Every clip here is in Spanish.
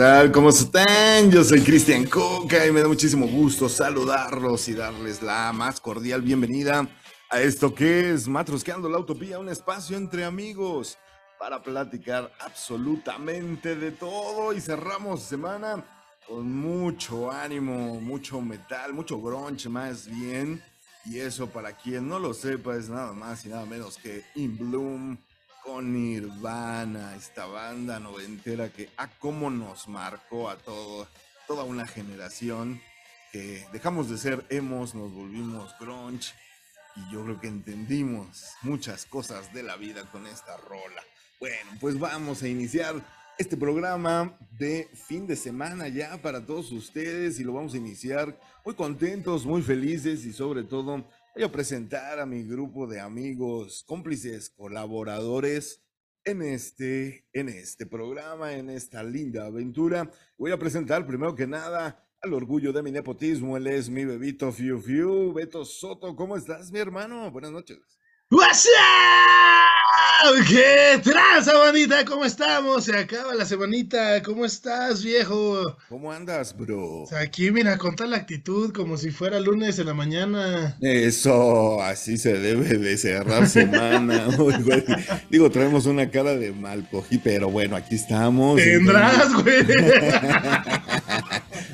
tal? ¿Cómo están? Yo soy Cristian Coca y me da muchísimo gusto saludarlos y darles la más cordial bienvenida a esto que es Matrosqueando la Utopía, un espacio entre amigos para platicar absolutamente de todo y cerramos semana con mucho ánimo, mucho metal, mucho grunge más bien. Y eso para quien no lo sepa es nada más y nada menos que In Bloom con Nirvana, esta banda noventera que a cómo nos marcó a todo, toda una generación que dejamos de ser emos, nos volvimos grunge y yo creo que entendimos muchas cosas de la vida con esta rola. Bueno, pues vamos a iniciar este programa de fin de semana ya para todos ustedes y lo vamos a iniciar muy contentos, muy felices y sobre todo voy a presentar a mi grupo de amigos, cómplices, colaboradores en este, en este programa, en esta linda aventura. Voy a presentar primero que nada al orgullo de mi nepotismo, él es mi bebito Fiu Fiu, Beto Soto, ¿cómo estás mi hermano? Buenas noches. What's? ¿Qué traza, bandita? ¿Cómo estamos? Se acaba la semanita. ¿Cómo estás, viejo? ¿Cómo andas, bro? Aquí, mira, con tal actitud, como si fuera lunes en la mañana. Eso, así se debe de cerrar semana. Digo, traemos una cara de mal cogí, pero bueno, aquí estamos. Tendrás, güey.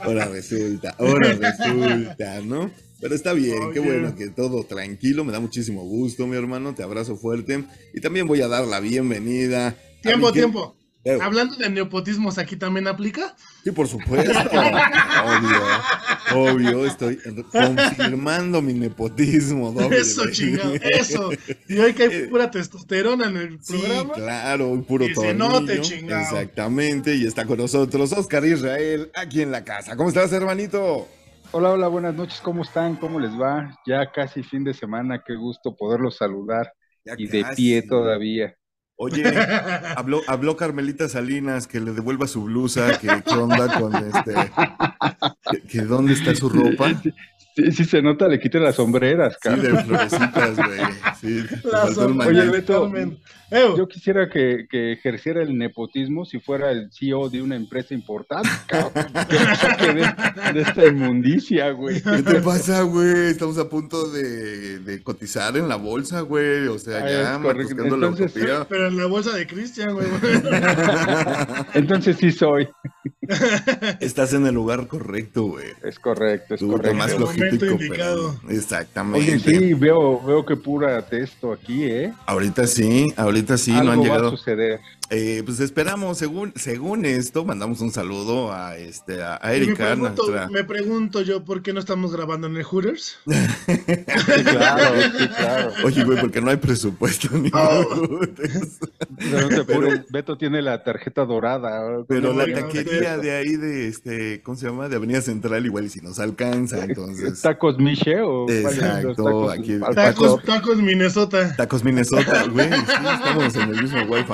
ahora resulta, ahora resulta, ¿no? Pero está bien, qué bueno que todo tranquilo, me da muchísimo gusto, mi hermano, te abrazo fuerte y también voy a dar la bienvenida. Tiempo, tiempo. Hablando de neopotismos, ¿aquí también aplica? Sí, por supuesto. obvio, obvio, estoy confirmando mi nepotismo. Eso, chingado, eso. Y hoy que hay eh, pura testosterona en el programa. Sí, claro, puro todo. se note, chingado. Exactamente, y está con nosotros Oscar Israel, aquí en la casa. ¿Cómo estás, hermanito? Hola, hola, buenas noches, ¿cómo están? ¿Cómo les va? Ya casi fin de semana, qué gusto poderlos saludar y de pie todavía. Oye, habló, habló Carmelita Salinas que le devuelva su blusa, que qué onda con este, que, dónde está su ropa. Sí, sí se nota, le quite las sombreras, cara. Sí, de florecitas, güey. Sí, Oye, Beto, yo quisiera que, que, ejerciera el nepotismo si fuera el CEO de una empresa importante, cabrón. Que de, de, esta inmundicia, güey. ¿Qué te pasa, güey? Estamos a punto de, de cotizar en la bolsa, güey. O sea, ya buscando la utopía. Pero en la bolsa de Cristian, güey. Entonces sí soy. Estás en el lugar correcto, güey. Es correcto, es correcto. Más indicado. exactamente. Oye, sí, veo, veo que pura texto aquí, ¿eh? Ahorita sí, ahorita sí, no han llegado. Va a suceder. Eh, pues esperamos, según, según esto, mandamos un saludo a este a, Erika. Me pregunto, me pregunto, yo por qué no estamos grabando en el Hooters. claro, claro. Oye, güey, porque no hay presupuesto ni oh. pero, Beto tiene la tarjeta dorada. Pero la taquería de ahí de este, ¿cómo se llama? De Avenida Central, igual y si nos alcanza, entonces. Tacos Miche o Exacto, tacos, aquí. Tacos, tacos, Minnesota. Tacos Minnesota, güey. Sí, estamos en el mismo wifi.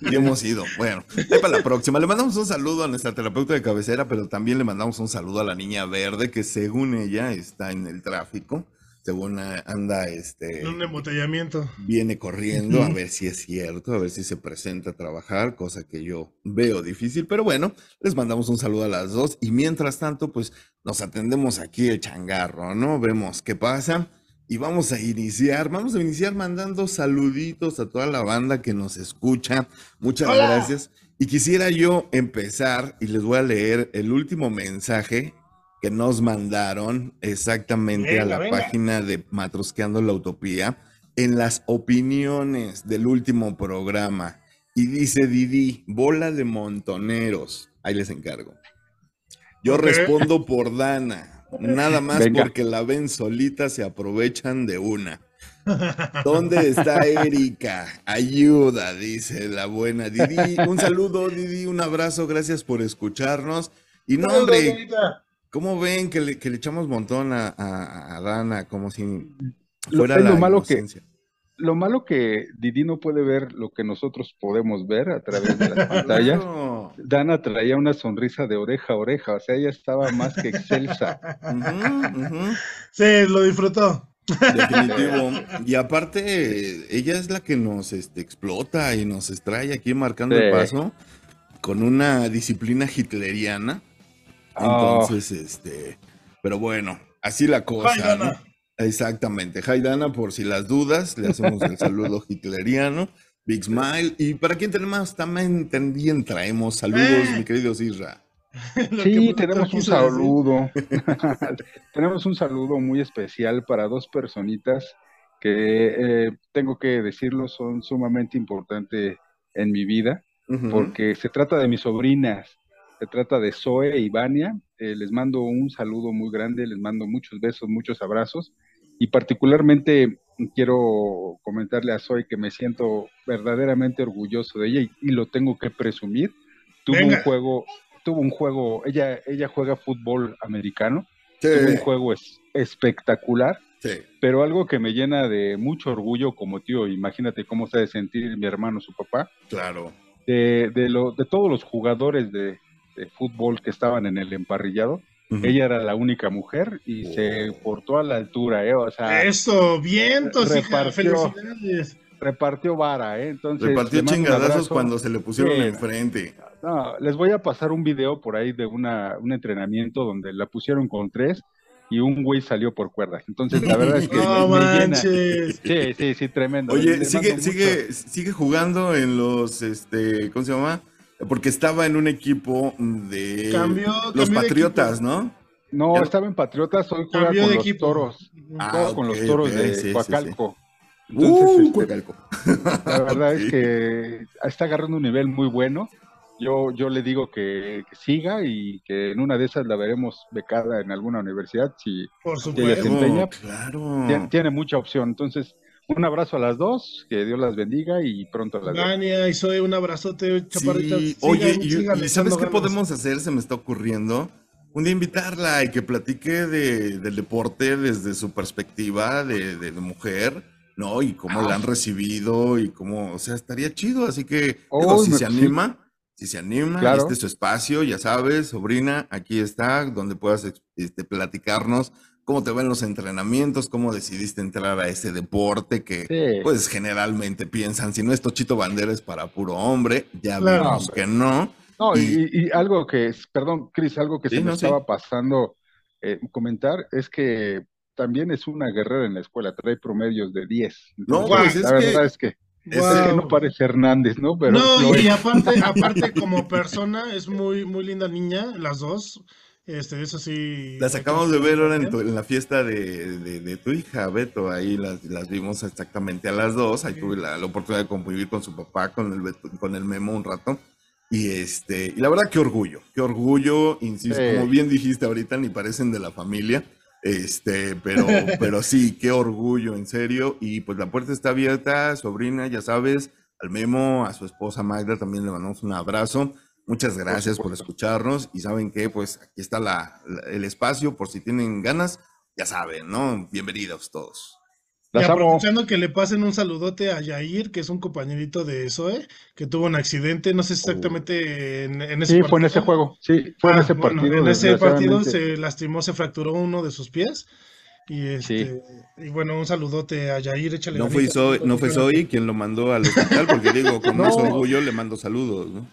Y hemos ido. Bueno, ahí para la próxima. Le mandamos un saludo a nuestra terapeuta de cabecera, pero también le mandamos un saludo a la niña verde, que según ella está en el tráfico. Según anda este. Un embotellamiento. Viene corriendo a ver si es cierto, a ver si se presenta a trabajar, cosa que yo veo difícil, pero bueno, les mandamos un saludo a las dos y mientras tanto, pues nos atendemos aquí el changarro, ¿no? Vemos qué pasa y vamos a iniciar, vamos a iniciar mandando saluditos a toda la banda que nos escucha. Muchas gracias. Y quisiera yo empezar y les voy a leer el último mensaje que nos mandaron exactamente a la página de Matrosqueando la Utopía en las opiniones del último programa. Y dice Didi, bola de montoneros. Ahí les encargo. Yo respondo por Dana. Nada más porque la ven solita se aprovechan de una. ¿Dónde está Erika? Ayuda, dice la buena Didi. Un saludo, Didi, un abrazo, gracias por escucharnos. Y no, hombre, ¿cómo ven que le, que le echamos montón a, a, Dana como si fuera lo, la lo malo que lo malo que Didi no puede ver lo que nosotros podemos ver a través de la pantalla. Dana traía una sonrisa de oreja a oreja, o sea, ella estaba más que excelsa. Sí, lo disfrutó. Definitivo. Y aparte, ella es la que nos este, explota y nos extrae aquí marcando el paso con una disciplina hitleriana. Ah. Entonces, este, pero bueno, así la cosa. ¿no? Exactamente. Haidana, por si las dudas, le hacemos el saludo hitleriano. Big Smile. Y para quien tenemos también, también traemos saludos, mi querido Isra. sí, tenemos un saludo. tenemos un saludo muy especial para dos personitas que eh, tengo que decirlo, son sumamente importantes en mi vida, porque se trata de mis sobrinas, se trata de Zoe y Vania. Eh, les mando un saludo muy grande, les mando muchos besos, muchos abrazos y particularmente quiero comentarle a Zoe que me siento verdaderamente orgulloso de ella y, lo tengo que presumir. Tuvo un juego, tuvo un juego, ella, ella juega fútbol americano, tuvo un juego es, espectacular, pero algo que me llena de mucho orgullo como tío, imagínate cómo se ha de sentir mi hermano, su papá. Claro. De, de, lo, de todos los jugadores de, de fútbol que estaban en el emparrillado, ella era la única mujer y se portó a la altura, ¿eh? O sea, eso, vientos, repartió, Repartió vara, ¿eh? Entonces, repartió chingadazos cuando se le pusieron enfrente. No, les voy a pasar un video por ahí de una, un entrenamiento donde la pusieron con tres y un güey salió por cuerdas. Entonces, la verdad es que no manches. Sí, sí, sí, tremendo. Oye, sigue, sigue, sigue jugando en los, este, ¿cómo se llama? Porque estaba en un equipo de los Patriotas, ¿no? No, estaba en Patriotas, hoy juega con los toros. Ah, con los toros de Coacalco. Uh, este, la verdad es que está agarrando un nivel muy bueno. Yo, yo le digo que, siga y que en una de esas la veremos becada en alguna universidad si, Por supuesto. ella se empeña. Claro. Tiene, tiene, mucha opción. Entonces, un abrazo a las dos, que Dios las bendiga y pronto las Dania y soy un abrazote, chaparrita. Oye, y, ¿sabes qué podemos hacer? Se me está ocurriendo. Un día invitarla y que platique de, del deporte desde su perspectiva de, de, mujer, ¿no? Y cómo la han ah. recibido y cómo, o sea, estaría chido. Así que, si se anima, si se anima, este es su espacio, ya sabes, sobrina, aquí está, donde puedas este, platicarnos cómo te ven los entrenamientos, cómo decidiste entrar a ese deporte que pues generalmente piensan, si no es Tochito Bandera es para puro hombre, ya vemos que no. No, y, algo que, perdón, Cris, algo que sí, me estaba pasando eh, comentar es que también es una guerrera en la escuela, trae promedios de 10. no, pues la verdad es que... Es que no parece Hernández, ¿no? Pero no, y aparte, aparte como persona es muy, muy linda niña, las dos. Este, eso sí. Las acabamos de ver ahora en, la fiesta de, tu hija, Beto. Ahí las, vimos exactamente a las dos. Ahí tuve la, oportunidad de convivir con su papá, con el, con el Memo un rato. Y este, y la verdad, qué orgullo, qué orgullo, insisto, como bien dijiste ahorita, ni parecen de la familia. Este, pero, pero sí, qué orgullo, en serio. Y pues la puerta está abierta, sobrina, ya sabes, al Memo, a su esposa Magda también le mandamos un abrazo. Muchas gracias por, escucharnos y saben que pues aquí está la, el espacio por si tienen ganas, ya saben, ¿no? Bienvenidos todos. Y aprovechando que le pasen un saludote a Yair, que es un compañerito de Zoe, que tuvo un accidente, no sé exactamente en, ese Sí, fue en ese juego, sí, fue en ah, ese partido. en ese partido se lastimó, se fracturó uno de sus pies y, este, y bueno, un saludote a Yair, échale No fue, Zoe, no fue quien lo mandó al hospital, porque digo, con más orgullo le mando saludos, ¿no?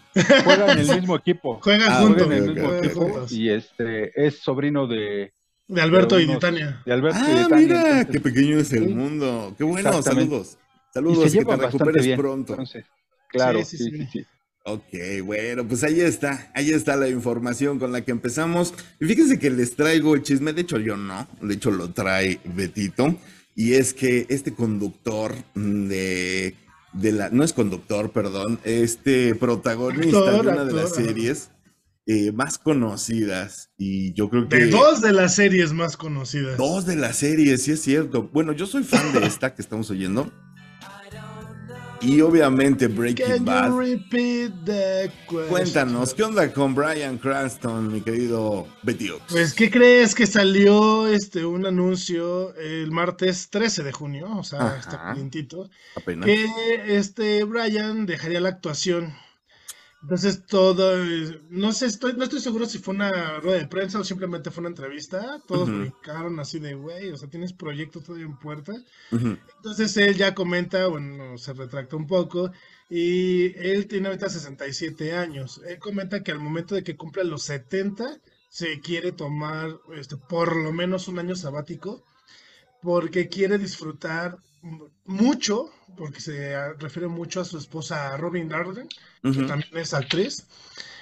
Juegan en el mismo equipo. Juegan ah, juntos. en el mismo equipo y este es sobrino de... De Alberto y de Tania. De Alberto ah, y de Tania. mira, qué pequeño es el mundo. Qué bueno, saludos. Saludos, y que te recuperes pronto. Entonces, claro, sí, sí, sí. Ok, bueno, pues ahí está, ahí está la información con la que empezamos. Y fíjense que les traigo el chisme, de hecho yo no, de hecho lo trae Betito, y es que este conductor de, de la, no es conductor, perdón, este protagonista de una de las series eh, más conocidas, y yo creo que... De dos de las series más conocidas. Dos de las series, sí es cierto. Bueno, yo soy fan de esta que estamos oyendo. Y obviamente Breaking Bad. Cuéntanos, ¿qué onda con Brian Cranston, mi querido Betty Pues, ¿qué crees que salió este un anuncio el martes 13 de junio? O sea, está calientito. Apenas. Que este Brian dejaría la actuación. Entonces todo, no sé, estoy, no estoy seguro si fue una rueda de prensa o simplemente fue una entrevista. Todos me así de, güey, o sea, tienes proyectos todavía en puerta. Entonces él ya comenta, bueno, se retracta un poco y él tiene ahorita 67 años. Él comenta que al momento de que cumpla los 70 se quiere tomar este, por lo menos un año sabático porque quiere disfrutar mucho, porque se refiere mucho a su esposa Robin Darden, que también es actriz.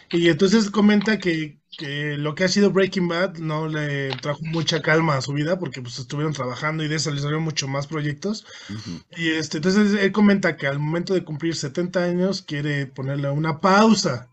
Y entonces comenta que, lo que ha sido Breaking Bad no le trajo mucha calma a su vida porque pues estuvieron trabajando y de eso le salieron mucho más proyectos. Y este, entonces él comenta que al momento de cumplir 70 años quiere ponerle una pausa,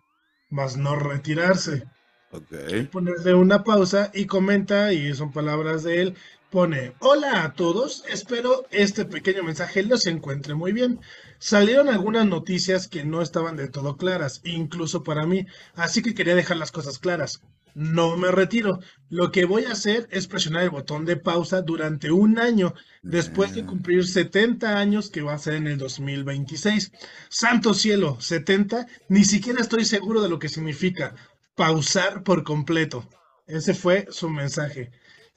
más no retirarse. Okay. Ponerle una pausa y comenta, y son palabras de él, pone, hola a todos, espero este pequeño mensaje los encuentre muy bien. Salieron algunas noticias que no estaban de todo claras, incluso para mí, así que quería dejar las cosas claras. No me retiro. Lo que voy a hacer es presionar el botón de pausa durante un año, después de cumplir 70 años, que va a ser en el 2026. Santo cielo, 70, ni siquiera estoy seguro de lo que significa pausar por completo. Ese fue su mensaje.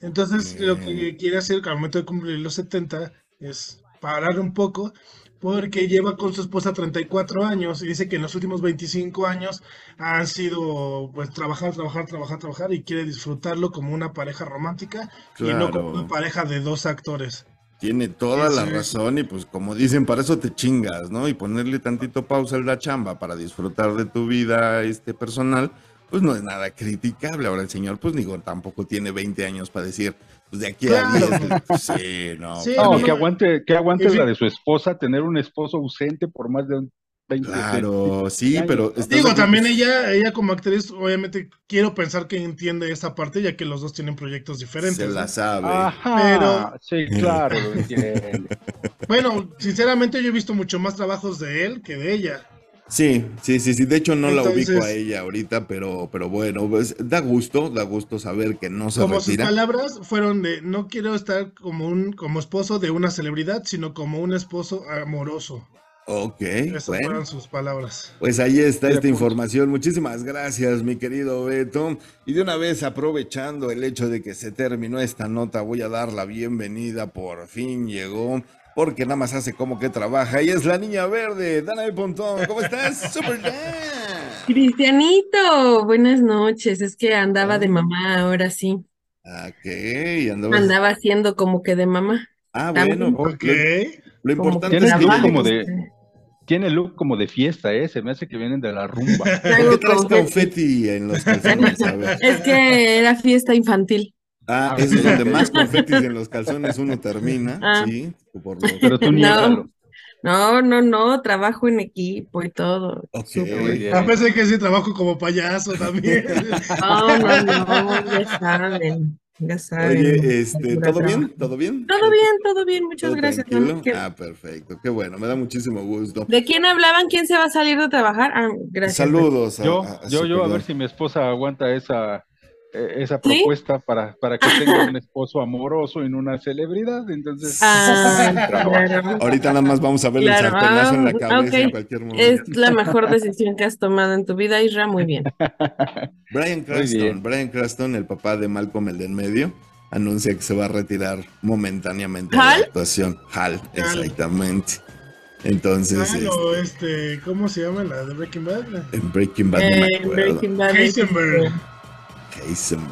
Entonces, lo que quiere hacer al momento de cumplir los 70 es parar un poco porque lleva con su esposa 34 años y dice que en los últimos 25 años han sido pues trabajar, trabajar, trabajar, trabajar y quiere disfrutarlo como una pareja romántica y no como una pareja de dos actores. Tiene toda la razón y pues como dicen, para eso te chingas, ¿no? Y ponerle tantito pausa a la chamba para disfrutar de tu vida este personal, pues no es nada criticable. Ahora el señor, pues digo, tampoco tiene 20 años para decir, pues de aquí a 10, pues, sí, no. no que aguante, que aguante la de su esposa, tener un esposo ausente por más de 20 Claro, sí, pero... Digo, también ella, ella como actriz, obviamente quiero pensar que entiende esa parte, ya que los dos tienen proyectos diferentes. Se la sabe. pero... Sí, claro, bueno, sinceramente yo he visto mucho más trabajos de él que de ella. Sí, sí, sí, sí. De hecho, no la ubico a ella ahorita, pero, pero bueno, pues, da gusto, da gusto saber que no se como sus palabras fueron de no quiero estar como un como esposo de una celebridad, sino como un esposo amoroso. Ok, Esas fueron sus palabras. Pues ahí está esta información. Muchísimas gracias, mi querido Beto. Y de una vez, aprovechando el hecho de que se terminó esta nota, voy a dar la bienvenida. Por fin llegó porque nada más hace como que trabaja. Y es la niña verde, Dana Pontón. ¿Cómo estás? ¡Súper Cristianito, buenas noches. Es que andaba de mamá ahora sí. Ok, andaba... andaba haciendo como que de mamá. Ah, bueno, ok. Lo, importante es que como de tiene look como de fiesta, ¿eh? Se me hace que vienen de la rumba. ¿Por qué traes confeti en los calzones? Es que era fiesta infantil. Ah, es donde más confetis en los calzones uno termina, ah. sí. Pero tú no. No, no, no, trabajo en equipo y todo. Okay. A pesar que sí trabajo como payaso también. No, no, no, ya saben. Ya saben. Oye, este, ¿todo bien? ¿Todo bien? Todo bien, todo bien, muchas gracias. Ah, perfecto, qué bueno, me da muchísimo gusto. ¿De quién hablaban? ¿Quién se va a salir de trabajar? Ah, gracias. Saludos. yo, yo, yo, a ver si mi esposa aguanta esa esa propuesta para, para que tenga un esposo amoroso en una celebridad. Entonces, ah, ahorita nada más vamos a ver el sartenazo en la ah, cabeza en cualquier momento. Es la mejor decisión que has tomado en tu vida, Isra, muy bien. Brian Cranston, Brian Cranston, el papá de Malcolm, el de en medio, anuncia que se va a retirar momentáneamente de la actuación. Hal, exactamente. Entonces. este, ¿cómo se llama la de Breaking Bad? En Breaking Bad, no me eh,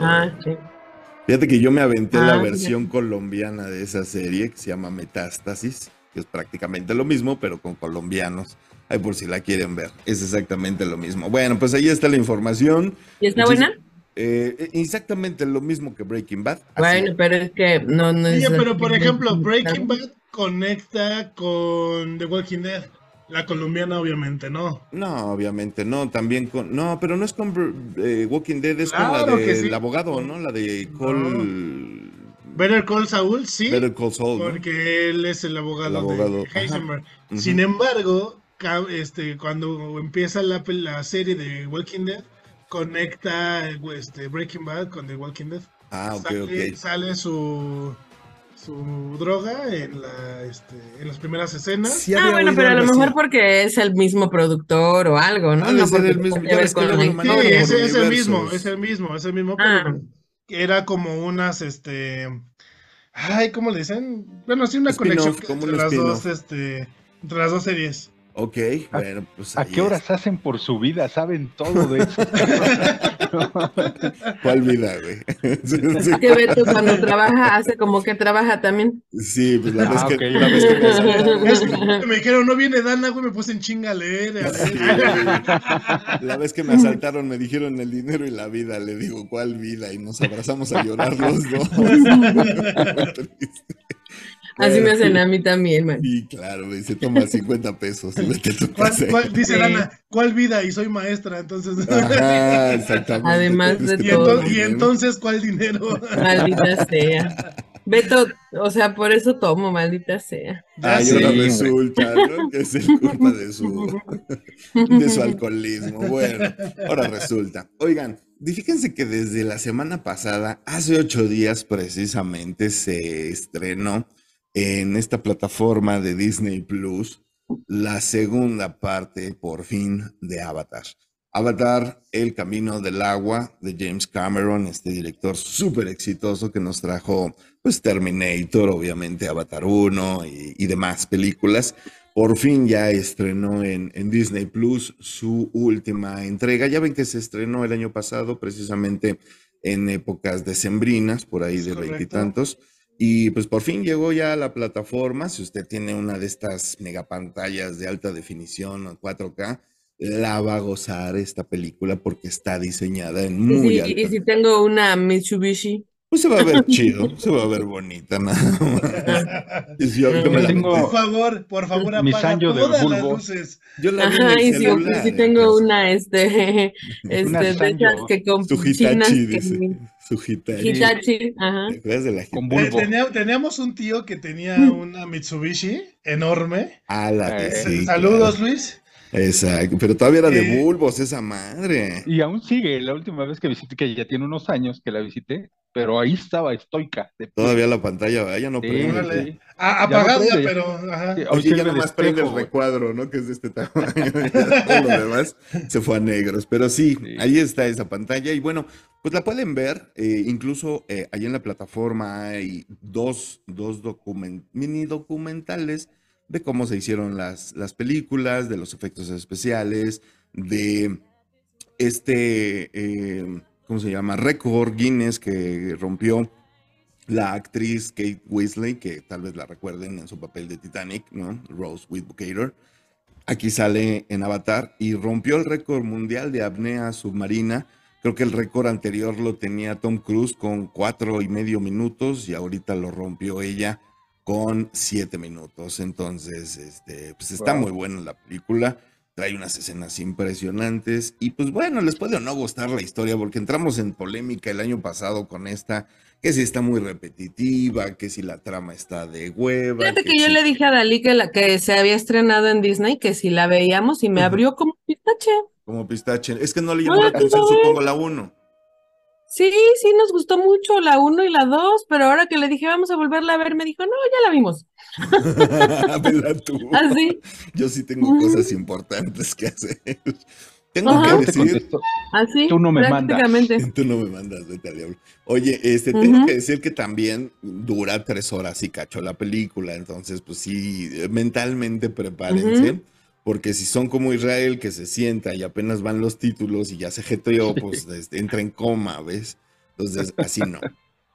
Ah, Fíjate que yo me aventé la ah, versión colombiana de esa serie que se llama Metástasis, que es prácticamente lo mismo, pero con colombianos. Ahí por si la quieren ver, es exactamente lo mismo. Bueno, pues ahí está la información. ¿Y está buena? Eh, exactamente lo mismo que Breaking Bad. Bueno, pero es que no, no es. pero por ejemplo, Breaking Bad conecta con The Walking Dead. La colombiana, obviamente, no. No, obviamente, no. También con. No, pero no es con eh, Walking Dead, es con la del abogado, ¿no? La de Cole. Better Call Saul, sí. Better Call Saul. Porque él es el abogado, de Heisenberg. Sin embargo, este, cuando empieza la, la serie de Walking Dead, conecta este, Breaking Bad con The Walking Dead. Ah, ok, ok. Sale su su droga en, la, este, en las primeras escenas. ah, bueno, pero a lo mejor porque es el mismo productor o algo, ¿no? no porque el mismo. sí, es, es, el mismo, es el mismo, es el mismo, pero ah. era como unas, este, ay, ¿cómo le dicen? Bueno, sí, una conexión entre las dos, este, entre las dos series. Ok, bueno, pues. ¿A qué horas hacen por su vida? Saben todo de eso. ¿Cuál vida, güey? que Beto cuando trabaja hace como que trabaja también. Sí, pues la vez, ah, que, la vez que me Me dijeron, no viene Dana, güey, me puse en chinga a leer. la vez que me asaltaron me dijeron el dinero y la vida. Le digo, ¿cuál vida? Y nos abrazamos a llorar los dos. Así me hacen a mí también, man. Y claro, me dice, toma 50 pesos y vete a tu casa. dice Dana, ¿cuál vida? Y soy maestra, entonces. Ajá, exactamente. Además de y todo. Entonces, y entonces, ¿cuál dinero? Maldita sea. Beto, o sea, por eso tomo, maldita sea. Ay, ahora resulta, ¿no? Que es el culpa de su, de su alcoholismo. Bueno, ahora resulta. Oigan, fíjense que desde la semana pasada, hace ocho días precisamente, se estrenó en esta plataforma de Disney Plus la segunda parte, por fin, de Avatar. Avatar, El Camino del Agua, de James Cameron, este director súper exitoso que nos trajo, pues, Terminator, obviamente, Avatar 1 y, demás películas. Por fin ya estrenó en, en, Disney Plus su última entrega. Ya ven que se estrenó el año pasado, precisamente en épocas decembrinas, por ahí de veintitantos. Y pues por fin llegó ya a la plataforma. Si usted tiene una de estas megapantallas de alta definición o 4K, la va a gozar esta película porque está diseñada en muy alta. Y si tengo una Mitsubishi. Pues se va a ver chido, se va a ver bonita, nada más. Por favor, por favor, apaga todas las luces. Yo la vi Ajá, y si, si, tengo una, este, este, de esas que con Su Hitachi, dice. Su Hitachi. Hitachi, ajá. De la con eh, teníamos, teníamos un tío que tenía una Mitsubishi enorme. Ah, la que eh, sí. Saludos, Luis. Exacto, pero todavía era de eh, bulbos esa madre. Y aún sigue, la última vez que visité, que ya tiene unos años que la visité, pero ahí estaba estoica. Todavía la pantalla, ya no prende. Ah, apagada, pero. Ajá. Oye, ya nomás prende el recuadro, ¿no? Que es de este tamaño. todo lo demás se fue a negros. Pero sí, ahí está esa pantalla. Y bueno, pues la pueden ver. Eh, incluso eh, ahí en la plataforma hay dos, dos mini documentales de cómo se hicieron las, las películas, de los efectos especiales, de este. Eh, ¿cómo se llama? Récord Guinness que rompió la actriz Kate Weasley, que tal vez la recuerden en su papel de Titanic, ¿no? Rose Whitaker. Aquí sale en Avatar y rompió el récord mundial de apnea submarina. Creo que el récord anterior lo tenía Tom Cruise con cuatro y medio minutos y ahorita lo rompió ella con siete minutos. Entonces, este, pues está muy buena la película trae unas escenas impresionantes y pues bueno, les puede o no gustar la historia porque entramos en polémica el año pasado con esta, que si está muy repetitiva, que si la trama está de hueva. Fíjate que, yo le dije a Dalí que, la, que se había estrenado en Disney, que si la veíamos y me abrió como pistache. Como pistache. Es que no le llamó la atención, supongo, la 1. Sí, sí, nos gustó mucho la 1 y la 2, pero ahora que le dije vamos a volverla a ver, me dijo, no, ya la vimos. ¿Verdad tú? ¿Así? Yo sí tengo cosas importantes que hacer. Tengo que decir. Así, tú no me mandas. Tú no me mandas, vete al diablo. Oye, este, tengo que decir que también dura tres horas y cacho la película. Entonces, pues sí, mentalmente prepárense. Porque si son como Israel, que se sienta y apenas van los títulos y ya se jeteó, pues entra en coma, ¿ves? Entonces, así no.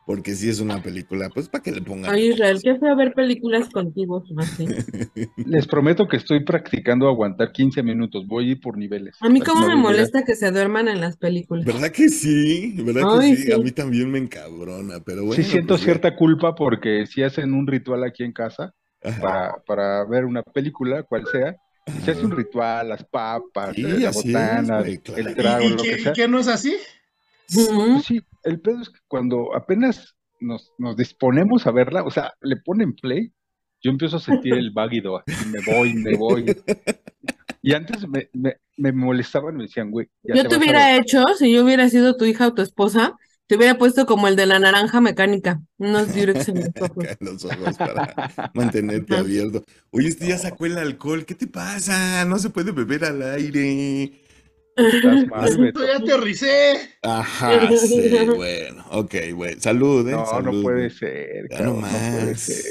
Porque si es una película, pues para que le pongan. Ay, Israel, qué feo ver películas contigo, así. Les prometo que estoy practicando aguantar 15 minutos, voy a ir por niveles. A mí cómo me molesta que se duerman en las películas. ¿Verdad que sí? ¿Verdad que sí? A mí también me encabrona, pero bueno. Sí siento pues cierta culpa porque si hacen un ritual aquí en casa para, para ver una película, cual sea, se hace un ritual, las papas, la botana, el trago, lo que sea. ¿Y qué no es así? Pues sí, el pedo es que cuando apenas nos, nos, disponemos a verla, o sea, le ponen play, yo empiezo a sentir el váguido, me voy, me voy. Y antes me, me, me molestaban, me decían, güey. yo te hubiera hecho, si yo hubiera sido tu hija o tu esposa, Te hubiera puesto como el de la naranja mecánica, unos Durex en los ojos. Los para mantenerte abierto. Oye, este ya sacó el alcohol. ¿Qué te pasa? No se puede beber al aire. Estás mal, Beto. Ya aterricé. Ajá, sí, bueno. Ok, bueno. Salud, ¿eh? No, Salud. no puede ser, Ya no cabrón, no puede ser.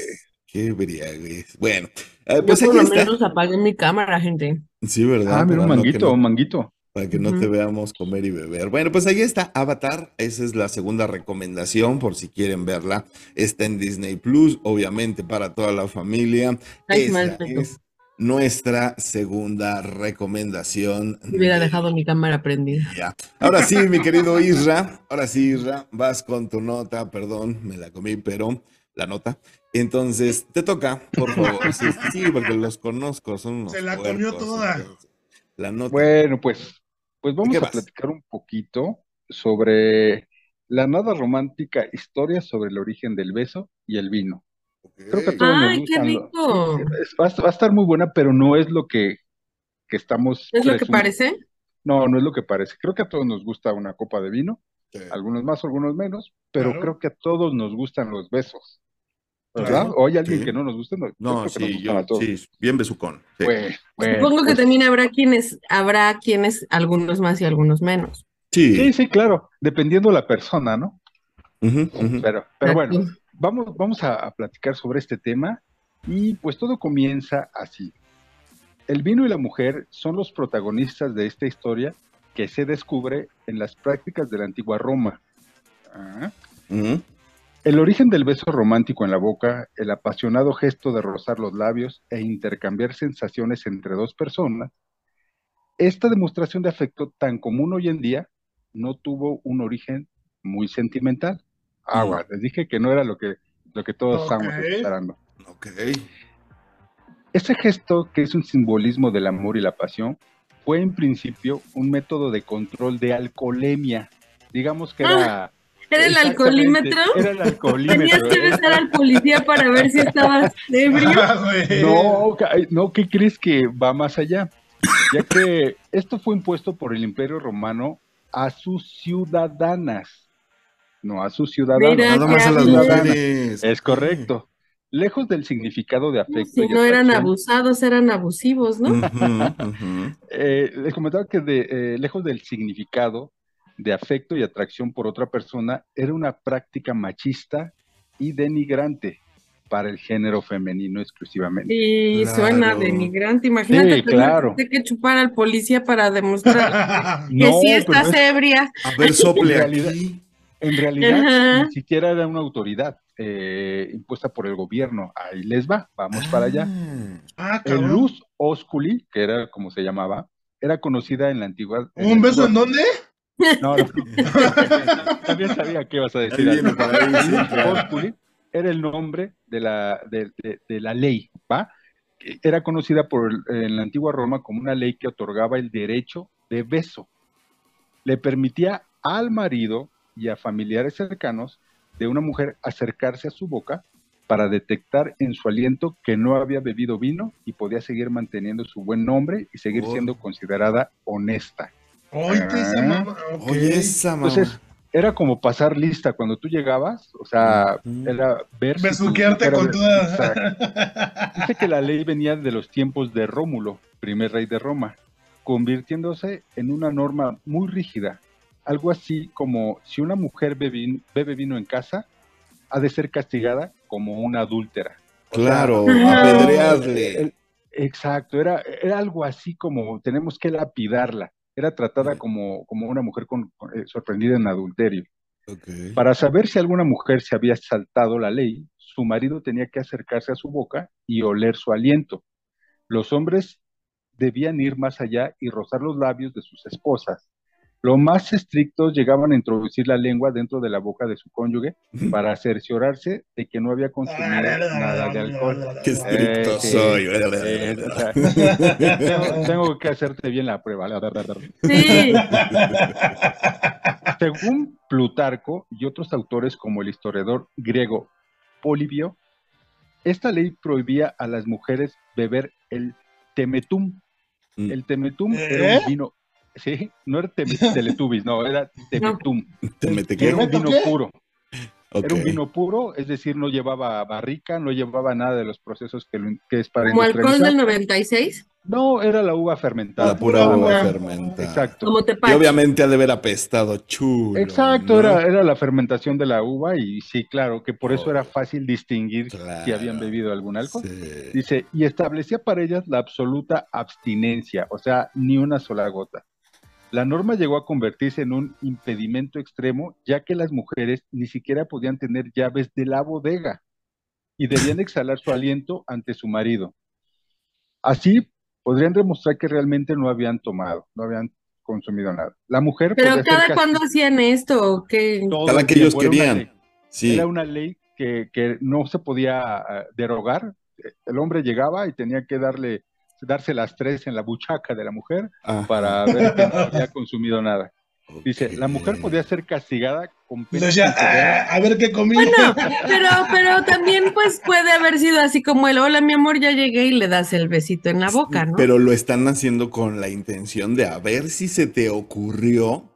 Qué briaguez. Bueno, eh, Yo pues por aquí lo está. menos apagué mi cámara, gente. Sí, ¿verdad? Ah, mira, un manguito, no- un manguito. Para que no te veamos comer y beber. Bueno, pues ahí está Avatar. Esa es la segunda recomendación por si quieren verla. Está en Disney Plus, obviamente para toda la familia. Ay, es nuestra segunda recomendación. Hubiera de- dejado mi cámara prendida. Ya. Ahora sí, mi querido Isra, ahora sí, Isra, vas con tu nota, perdón, me la comí, pero la nota. Entonces, te toca, por favor. Sí, sí, porque los conozco, son unos Se la comió toda. entonces, La nota. Bueno, pues, pues vamos a vas? platicar un poquito sobre la nada romántica historia sobre el origen del beso y el vino. Creo que a todos nos ¡Ay, qué rico! va, a- va a estar muy buena, pero no es lo que, que estamos ¿Es lo que parece? No, no es lo que parece. Creo que a todos nos gusta una copa de vino, Sí. algunos más, algunos menos, pero Claro. creo que a todos nos gustan los besos. ¿Verdad? Claro. ¿O hay alguien Sí. que no nos guste? No, No, que nos sí, yo, a todos. sí, bien besucón. sí. Pues, bueno, Supongo que pues, también habrá quienes, habrá quienes, algunos más y algunos menos. Sí. Sí, sí, claro, dependiendo de la persona, ¿no? Ujú, ujú. Pero, pero bueno, vamos, vamos a, a platicar sobre este tema y pues todo comienza así. El vino y la mujer son los protagonistas de esta historia que se descubre en las prácticas de la antigua Roma. Ah. Ujú. El origen del beso romántico en la boca, el apasionado gesto de rozar los labios e intercambiar sensaciones entre dos personas, esta demostración de afecto tan común hoy en día no tuvo un origen muy sentimental. Agua, les dije que no era lo que, lo que todos estábamos Ok. esperando. Ok. Ese gesto, que es un simbolismo del amor y la pasión, fue en principio un método de control de alcoholemia. Digamos que era... ¿Era el alcoholímetro? Era el alcoholímetro. Tenías que besar al policía para ver si estabas ebrio. Ah. No, no, ¿qué crees que va más allá? Ya que esto fue impuesto por el Imperio Romano a sus ciudadanas, no a sus ciudadanos. Nada más a las mujeres. Es correcto. Lejos del significado de afecto Si y no eran abusados, eran abusivos, ¿no? Eh, les comentaba que de, eh, lejos del significado de afecto y atracción por otra persona, era una práctica machista y denigrante para el género femenino exclusivamente. Y Claro. suena denigrante. Imagínate Sí, tener claro. que chupar al policía para demostrar que No, sí estás es- ebria. A ver, sople En realidad- aquí. En realidad, Ajá. ni siquiera era una autoridad eh, impuesta por el gobierno. Ahí les va, vamos para allá. Ah, El cabrón. Luz Osculi, que era como se llamaba, era conocida en la antigua. en ¿Un la beso en dónde? No, no. También sabía que ibas a decir. Algo. era el nombre de la, de, de- de la ley, ¿va? Era conocida por en la antigua Roma como una ley que otorgaba el derecho de beso. Le permitía al marido y a familiares cercanos de una mujer acercarse a su boca para detectar en su aliento que no había bebido vino y podía seguir manteniendo su buen nombre y seguir Oh. siendo considerada honesta. Esa Ah. mamá. Oye, esa mamá. Entonces, era como pasar lista cuando tú llegabas, o sea, era ver Besuquearte con toda. Exacto. Dice que la ley venía de los tiempos de Rómulo, primer rey de Roma, convirtiéndose en una norma muy rígida. Algo así como si una mujer bebe, bebe vino en casa, ha de ser castigada como una adúltera. O sea, Claro, Ajá. apedrearle. el- exacto, era, era algo así como tenemos que lapidarla. Era tratada como, como una mujer con- eh, sorprendida en adulterio. Para saber si alguna mujer se había saltado la ley, su marido tenía que acercarse a su boca y oler su aliento. Los hombres debían ir más allá y rozar los labios de sus esposas. Los más estrictos llegaban a introducir la lengua dentro de la boca de su cónyuge para cerciorarse de que no había consumido nada de alcohol. Qué estricto Eh, soy. Eh, o sea, tengo, tengo que hacerte bien la prueba. Sí. Según Plutarco y otros autores como el historiador griego Polibio, esta ley prohibía a las mujeres beber el temetum. Mm. El temetum ¿Eh? era un vino, sí, no era Teletubbies, no, era Temetum. Era un vino puro. Era un vino puro, es decir, no llevaba barrica, no llevaba nada de los procesos que, que es para ¿Como alcohol del 96? No, era la uva fermentada. La pura uva fermentada. Exacto. y obviamente ha de haber apestado chulo. Exacto, era, era la fermentación de la uva y sí, claro, que por eso era fácil distinguir si habían bebido algún alcohol. Dice, y establecía para ellas la absoluta abstinencia, o sea, ni una sola gota. La norma llegó a convertirse en un impedimento extremo, ya que las mujeres ni siquiera podían tener llaves de la bodega y debían exhalar su aliento ante su marido. Así podrían demostrar que realmente no habían tomado, no habían consumido nada. La mujer. Pero cada cuándo hacían esto, que cada que ellos querían. sí. Era una ley que, que no se podía eh, derogar. El hombre llegaba y tenía que darle darse las tres en la buchaca de la mujer para ver que no había consumido nada. Dice, la mujer podía ser castigada con pena. Ah, a ver qué comí. Bueno, pero, pero también pues puede haber sido así como el, hola mi amor, ya llegué y le das el besito en la boca, ¿no? Pero lo están haciendo con la intención de a ver si se te ocurrió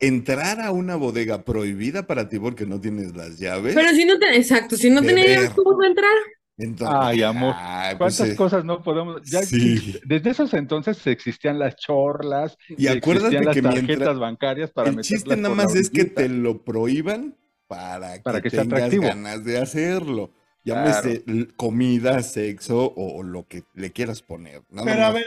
entrar a una bodega prohibida para ti porque no tienes las llaves. Pero si no te, exacto, si no tenías llaves, ¿cómo entrar? Ay, amor, pues ¿cuántas cosas no podemos? Ya desde esos entonces existían las chorlas, y acuérdate las que tarjetas bancarias para El chiste nada más es que te lo prohíban para, para que, que tengas ganas de hacerlo. Llámese comida, sexo o, lo que le quieras poner.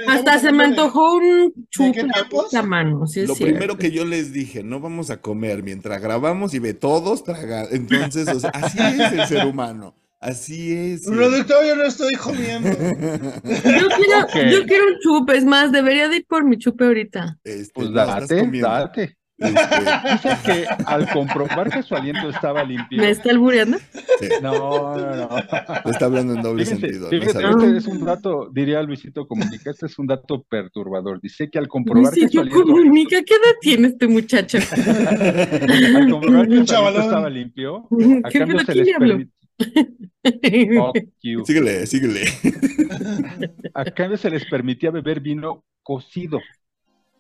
Hasta se me antojó un chupe la mano. lo primero que yo les dije, no vamos a comer mientras grabamos y ve todos tragar. Entonces, así es el ser humano. Así es. Productor, yo no estoy comiendo. Yo quiero, yo quiero un chupe, es más, debería de ir por mi chupe ahorita. Este, pues date, date. Este... Dice que al comprobar que su aliento estaba limpio. ¿Me está albureando? Sí. No, no, no. está hablando en doble sentido. Fíjate, este es un dato, diría Luisito Comunica, este es un dato perturbador. Dice que al comprobar que su aliento. Comunica, ¿qué edad tiene este muchacho? al comprobar que su aliento estaba limpio, a cambio se les permite síguele, síguele. Acá se les permitía beber vino cocido,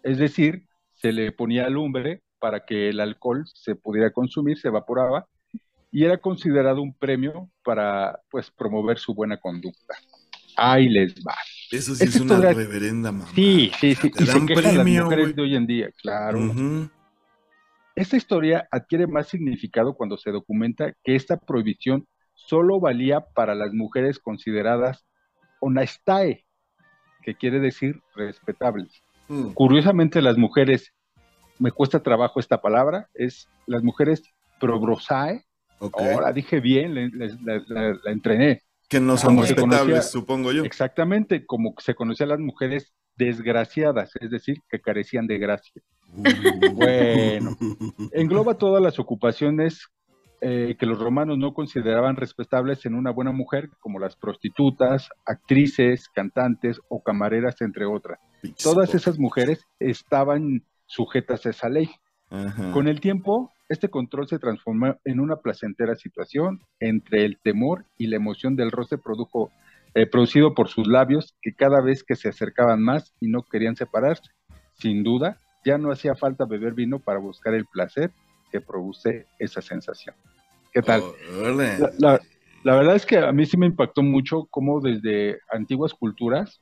es decir, se le ponía lumbre para que el alcohol se pudiera consumir, se evaporaba y era considerado un premio para pues promover su buena conducta. Ahí les va. Eso sí es una reverenda mamá. Sí, sí, sí. y se quejan las mujeres de hoy en día, claro. Esta historia adquiere más significado cuando se documenta que esta prohibición solo valía para las mujeres consideradas honastae, que quiere decir respetables. Mm. Curiosamente, las mujeres, me cuesta trabajo esta palabra, es las mujeres probrosae. Ahora dije bien, la, entrené. Que no son respetables, supongo yo. Exactamente, como se conocía a las mujeres desgraciadas, es decir, que carecían de gracia. Uh. Bueno, engloba todas las ocupaciones eh, que los romanos no consideraban respetables en una buena mujer, como las prostitutas, actrices, cantantes o camareras, entre otras. Todas esas mujeres estaban sujetas a esa ley. Con el tiempo, este control se transformó en una placentera situación entre el temor y la emoción del roce produjo, eh, producido por sus labios, que cada vez que se acercaban más y no querían separarse. Sin duda, ya no hacía falta beber vino para buscar el placer que produce esa sensación. ¿Qué tal? la, verdad es que a mí sí me impactó mucho cómo desde antiguas culturas,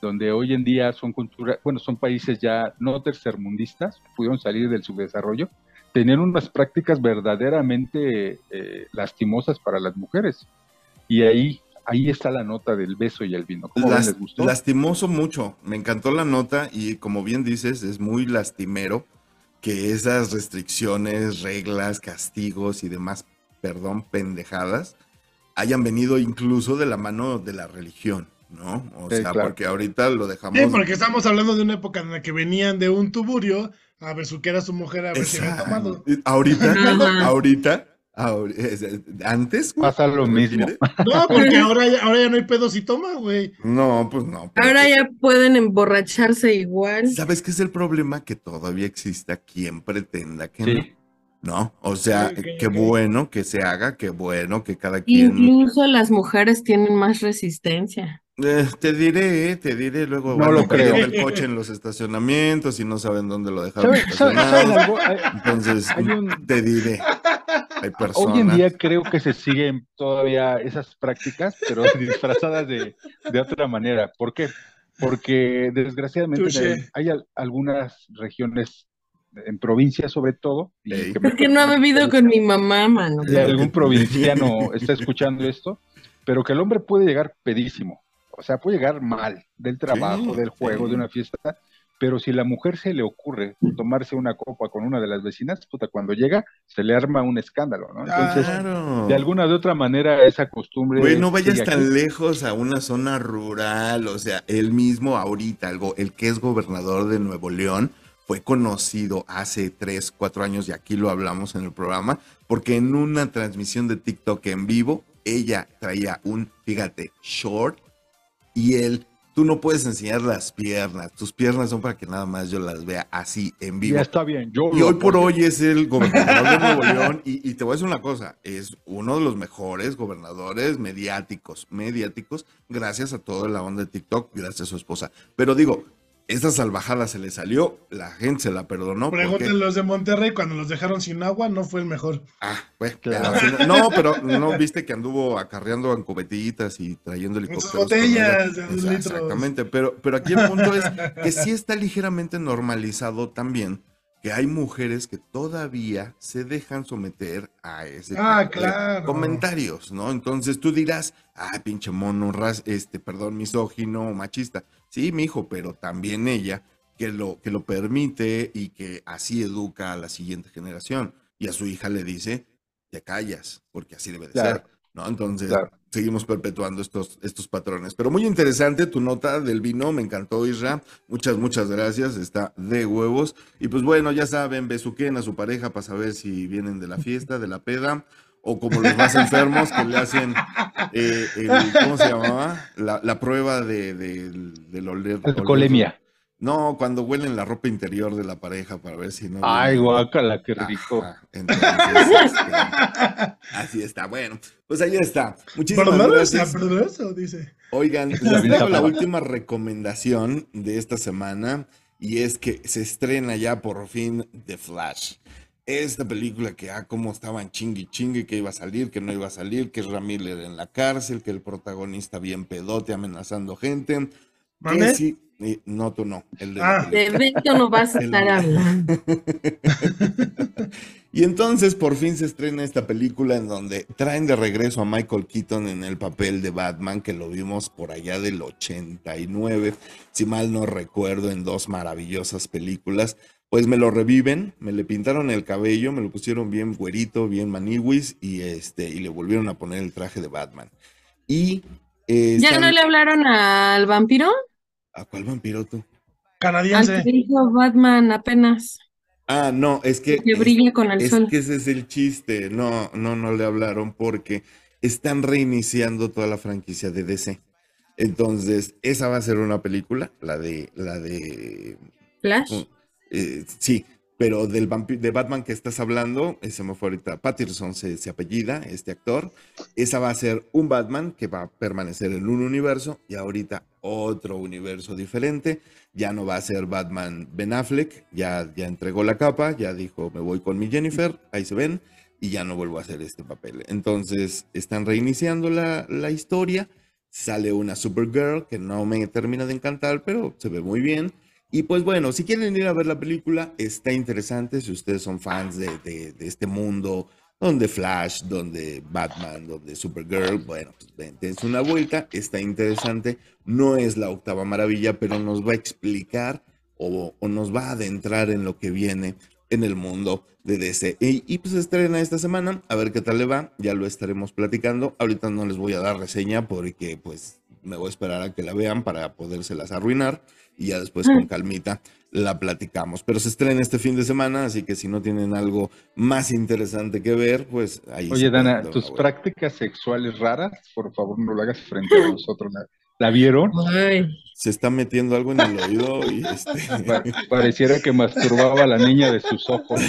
donde hoy en día son culturas, bueno, son países ya no tercermundistas, pudieron salir del subdesarrollo, tenían unas prácticas verdaderamente eh, lastimosas para las mujeres. Y ahí, ahí está la nota del beso y el vino. ¿Cómo les gustó? Lastimoso mucho. Me encantó la nota y como bien dices, es muy lastimero que esas restricciones, reglas, castigos y demás, perdón, pendejadas, hayan venido incluso de la mano de la religión, ¿no? O sea, porque ahorita lo dejamos. Sí, porque estamos hablando de una época en la que venían de un tuburio a besuquear a su mujer a ver si había tomado. Ahorita, ahorita, antes pasa lo mismo. No, porque ahora ya, ahora ya no hay pedos y toma, güey. No, pues no. Ahora ya pueden emborracharse igual. ¿Sabes qué es el problema? Que todavía exista quien pretenda que no. ¿No? O sea, qué bueno que se haga, qué bueno que cada quien. Incluso las mujeres tienen más resistencia. Eh, te diré, te diré luego. No lo creo. el coche en los estacionamientos y no saben dónde lo dejaron. Entonces, te diré. Hay personas. Hoy en día creo que se siguen todavía esas prácticas, pero disfrazadas de, de otra manera. ¿Por qué? Porque desgraciadamente hay algunas regiones en provincias sobre todo. Y que no ha bebido con mi mamá, mano. Si algún provinciano está escuchando esto, pero que el hombre puede llegar pedísimo. O sea, puede llegar mal del trabajo, del juego, de una fiesta, pero si la mujer se le ocurre tomarse una copa con una de las vecinas, puta, cuando llega se le arma un escándalo, ¿no? Entonces, de alguna de otra manera esa costumbre... Güey, no vayas tan lejos a una zona rural, o sea, él mismo ahorita, algo, el que es gobernador de Nuevo León, fue conocido hace 3, 4 años, y aquí lo hablamos en el programa, porque en una transmisión de TikTok en vivo, ella traía un, fíjate, short y él, tú no puedes enseñar las piernas, tus piernas son para que nada más yo las vea así en vivo. Ya está bien, yo Y hoy por hoy es el gobernador de Nuevo León y, y, te voy a decir una cosa, es uno de los mejores gobernadores mediáticos, mediáticos, gracias a toda la onda de TikTok, gracias a su esposa. Pero digo, esta salvajada se le salió, la gente se la perdonó. Pregúntenle los de Monterrey, cuando los dejaron sin agua, no fue el mejor. Ah, pues claro. No, pero no viste que anduvo acarreando en cubetitas y trayendo helicópteros. botellas Exactamente, pero, pero aquí el punto es que sí está ligeramente normalizado también que hay mujeres que todavía se dejan someter a ese ah, claro. comentarios, ¿no? Entonces tú dirás, ah, pinche mono, ras, este, perdón, misógino, machista. Sí, mi hijo, pero también ella que lo, que lo permite y que así educa a la siguiente generación. Y a su hija le dice, te callas, porque así debe de ser, ¿no? Entonces, seguimos perpetuando estos, estos patrones. Pero muy interesante tu nota del vino, me encantó Isra. Muchas, muchas gracias, está de huevos. Y pues bueno, ya saben, besuquen a su pareja para saber si vienen de la fiesta, de la peda, o como los más enfermos que le hacen, eh, ¿cómo se llamaba? La, prueba de, de, del oler. Colemia. No, cuando huelen la ropa interior de la pareja para ver si no. Ay, guácala, qué rico. entonces, este, así está. Bueno, pues ahí está. Muchísimas gracias. dice. Oigan, les traigo la última recomendación de esta semana y es que se estrena ya por fin The Flash. Esta película que, ah, cómo estaban chingui chingui, que iba a salir, que no iba a salir, que es Ramírez en la cárcel, que el protagonista bien pedote amenazando gente. Que sí, no, tú no. El de, ah. evento no vas a estar hablando. y entonces por fin se estrena esta película en donde traen de regreso a Michael Keaton en el papel de Batman, que lo vimos por allá del 89, si mal no recuerdo, en dos maravillosas películas. Pues me lo reviven, me le pintaron el cabello, me lo pusieron bien güerito, bien maniwis y, este, y le volvieron a poner el traje de Batman. Y... Eh, ¿Ya no le hablaron al vampiro? ¿A cuál vampiro tú? Canadiense. Al que dijo Batman apenas. Ah, no, es que. Que brilla con el es sol. que ese es el chiste. No, no, no le hablaron porque están reiniciando toda la franquicia de DC. Entonces, esa va a ser una película, la de. La de. Flash. Eh, sí, pero del de Batman que estás hablando, ese me fue ahorita, Patterson se, se, apellida, este actor, esa va a ser un Batman que va a permanecer en un universo y ahorita otro universo diferente, ya no va a ser Batman Ben Affleck, ya, ya entregó la capa, ya dijo me voy con mi Jennifer, ahí se ven, y ya no vuelvo a hacer este papel. Entonces están reiniciando la, la historia, sale una Supergirl que no me termina de encantar, pero se ve muy bien y pues bueno, si quieren ir a ver la película, está interesante. Si ustedes son fans de, de, este mundo, donde Flash, donde Batman, donde Supergirl, bueno, pues dense una vuelta. Está interesante. No es la octava maravilla, pero nos va a explicar o, o nos va a adentrar en lo que viene en el mundo de DC. Y, y, pues estrena esta semana, a ver qué tal le va, ya lo estaremos platicando. Ahorita no les voy a dar reseña porque pues me voy a esperar a que la vean para podérselas arruinar y ya después con calmita la platicamos. Pero se estrena este fin de semana, así que si no tienen algo más interesante que ver, pues ahí Oye, Dana, tus prácticas sexuales raras, por favor, no lo hagas frente a nosotros. ¿La, vieron? Se está metiendo algo en el oído y este... Pareciera que masturbaba a la niña de sus ojos.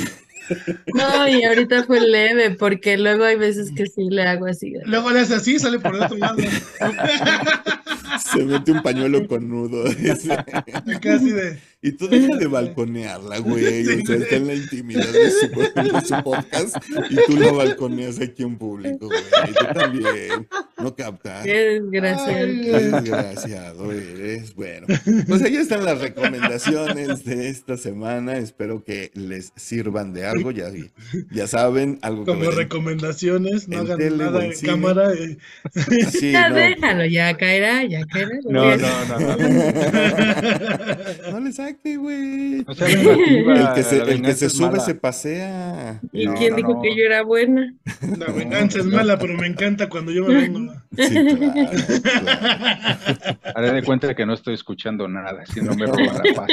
No, y ahorita fue leve, porque luego hay veces que sí le hago así. Luego le hace así, sale por el otro lado. Se mete un pañuelo con nudo. Casi de. Y tú deja de balconearla, güey. O sea, está en la intimidad de su, de su, podcast y tú la balconeas aquí en público, güey. Y tú también. No captas. Qué desgraciado. Qué desgraciado eres. Bueno, pues ahí están las recomendaciones de esta semana. Espero que les sirvan de algo. Ya, ya saben, algo Como recomendaciones, no hagan nada en cámara. Sí, ya déjalo, ya caerá, ya caerá. No, no, no. No, no le saque, güey. O sea, el que se, el que se sube se pasea. ¿Y quién dijo que yo era buena? La venganza es mala, pero me encanta cuando yo me vengo. Sí, claro, Haré de cuenta que no estoy escuchando nada, si no me roba la paz.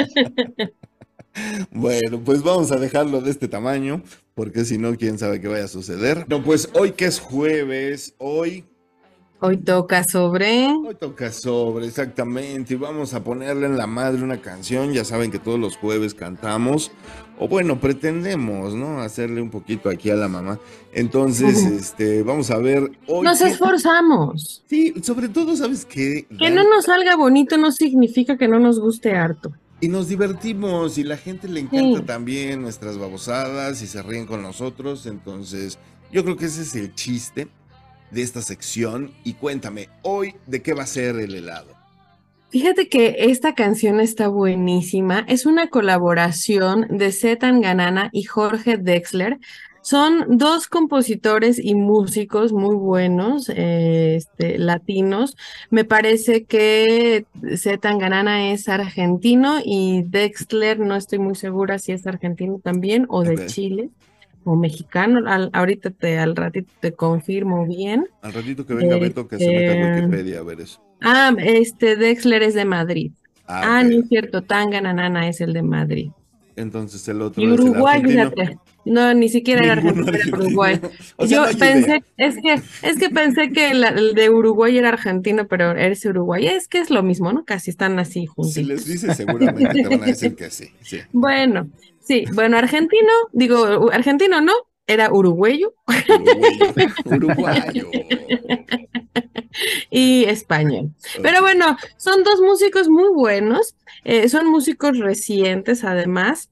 Bueno, pues vamos a dejarlo de este tamaño, porque si no, quién sabe qué vaya a suceder. No, pues hoy que es jueves, hoy Hoy toca sobre. Hoy toca sobre, exactamente. Y vamos a ponerle en la madre una canción. Ya saben que todos los jueves cantamos. O bueno, pretendemos, ¿no? Hacerle un poquito aquí a la mamá. Entonces, este, vamos a ver. Hoy nos esforzamos. Sí, sobre todo, ¿sabes qué? Que no nos salga bonito no significa que no nos guste harto. Y nos divertimos y la gente le encanta también nuestras babosadas y se ríen con nosotros. Entonces, yo creo que ese es el chiste de esta sección y cuéntame, hoy, ¿de qué va a ser el helado? Fíjate que esta canción está buenísima. Es una colaboración de Zetan Ganana y Jorge Dexler. Son dos compositores y músicos muy buenos, este, latinos. Me parece que Zetan Ganana es argentino y Dexler no estoy muy segura si es argentino también o de Chile o mexicano. ahorita te, al ratito te confirmo bien. Al ratito que venga Beto que se meta este, Wikipedia a ver eso. Ah, este Dexler es de Madrid. Ah, ah no es cierto, Tangananana es el de Madrid. Entonces el otro y Uruguay, fíjate. No, ni siquiera era argentino, era Uruguay. Yo pensé, es que, es que pensé que el, de Uruguay era argentino, pero eres Uruguay. Es que es lo mismo, ¿no? Casi están así juntos. Si les dices, seguramente te van a decir que sí. sí. Bueno, Sí, bueno, argentino, digo, argentino no, era uruguayo. Uruguayo. y español. Pero bueno, son dos músicos muy buenos, eh, son músicos recientes además.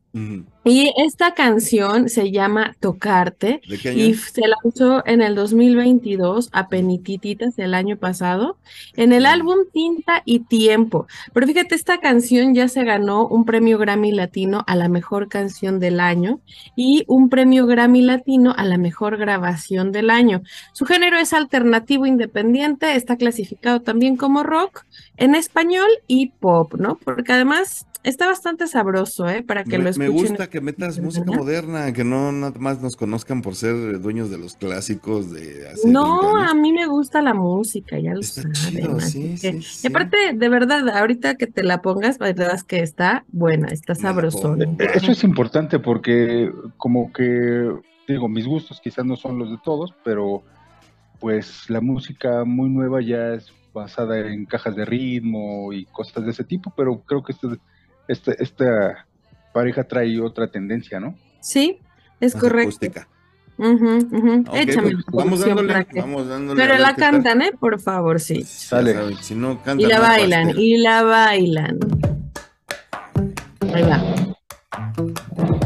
Y esta canción se llama Tocarte y se lanzó en el 2022 a penitititas el año pasado en el álbum Tinta y Tiempo. Pero fíjate, esta canción ya se ganó un premio Grammy Latino a la mejor canción del año y un premio Grammy Latino a la mejor grabación del año. Su género es alternativo independiente, está clasificado también como rock en español y pop, ¿no? Porque además está bastante sabroso, ¿eh? Para que lo escuchen. Me gusta que metas música moderna, que no nada más nos conozcan por ser dueños de los clásicos de hace No, a mí me gusta la música, ya lo está Chido, sí, sí, Y aparte, de verdad, ahorita que te la pongas, verás que está buena, está sabroso. Eso es importante porque como que, digo, mis gustos quizás no son los de todos, pero pues la música muy nueva ya es basada en cajas de ritmo y cosas de ese tipo, pero creo que este esta, esta pareja trae otra tendencia, ¿no? Sí, es correcto. Échame. Pues, vamos, dándole, vamos dándole. Pero la cantan, ¿eh? Por favor, sí. Sale. Si no, cantan, y la bailan, y la bailan. Ahí va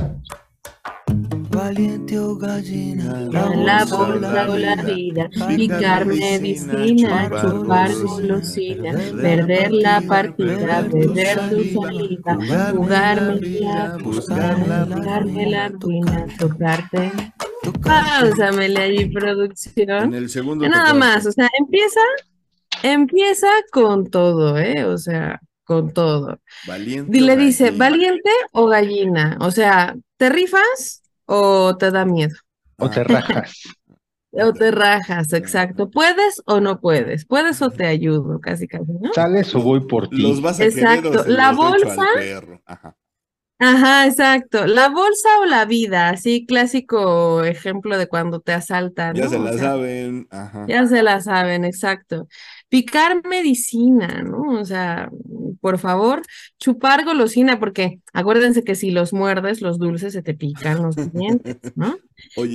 valiente o gallina, la bolsa o la vida, picar medicina, chupar golosina, perder la partida, perder tu salida, jugarme la buscarme la ruina, tocarte. Pásamele allí, producción. En el segundo. Nada más, o sea, empieza, empieza con todo, ¿eh? O sea, con todo. Valiente. Y le dice, ¿valiente o gallina? O sea, ¿te rifas? O te da miedo. O te rajas. O te rajas, exacto. ¿Puedes o no puedes? ¿Puedes o te ayudo? Casi, casi, ¿no? Sales o voy por ti. Los vas a exacto. La bolsa. Ajá. Ajá, exacto. La bolsa o la vida, así clásico ejemplo de cuando te asaltan. Ya se la saben. Ajá. Ya se la saben, exacto. Picar medicina, ¿no? O sea, por favor, chupar golosina, porque acuérdense que si los muerdes, los dulces se te pican los dientes, ¿no?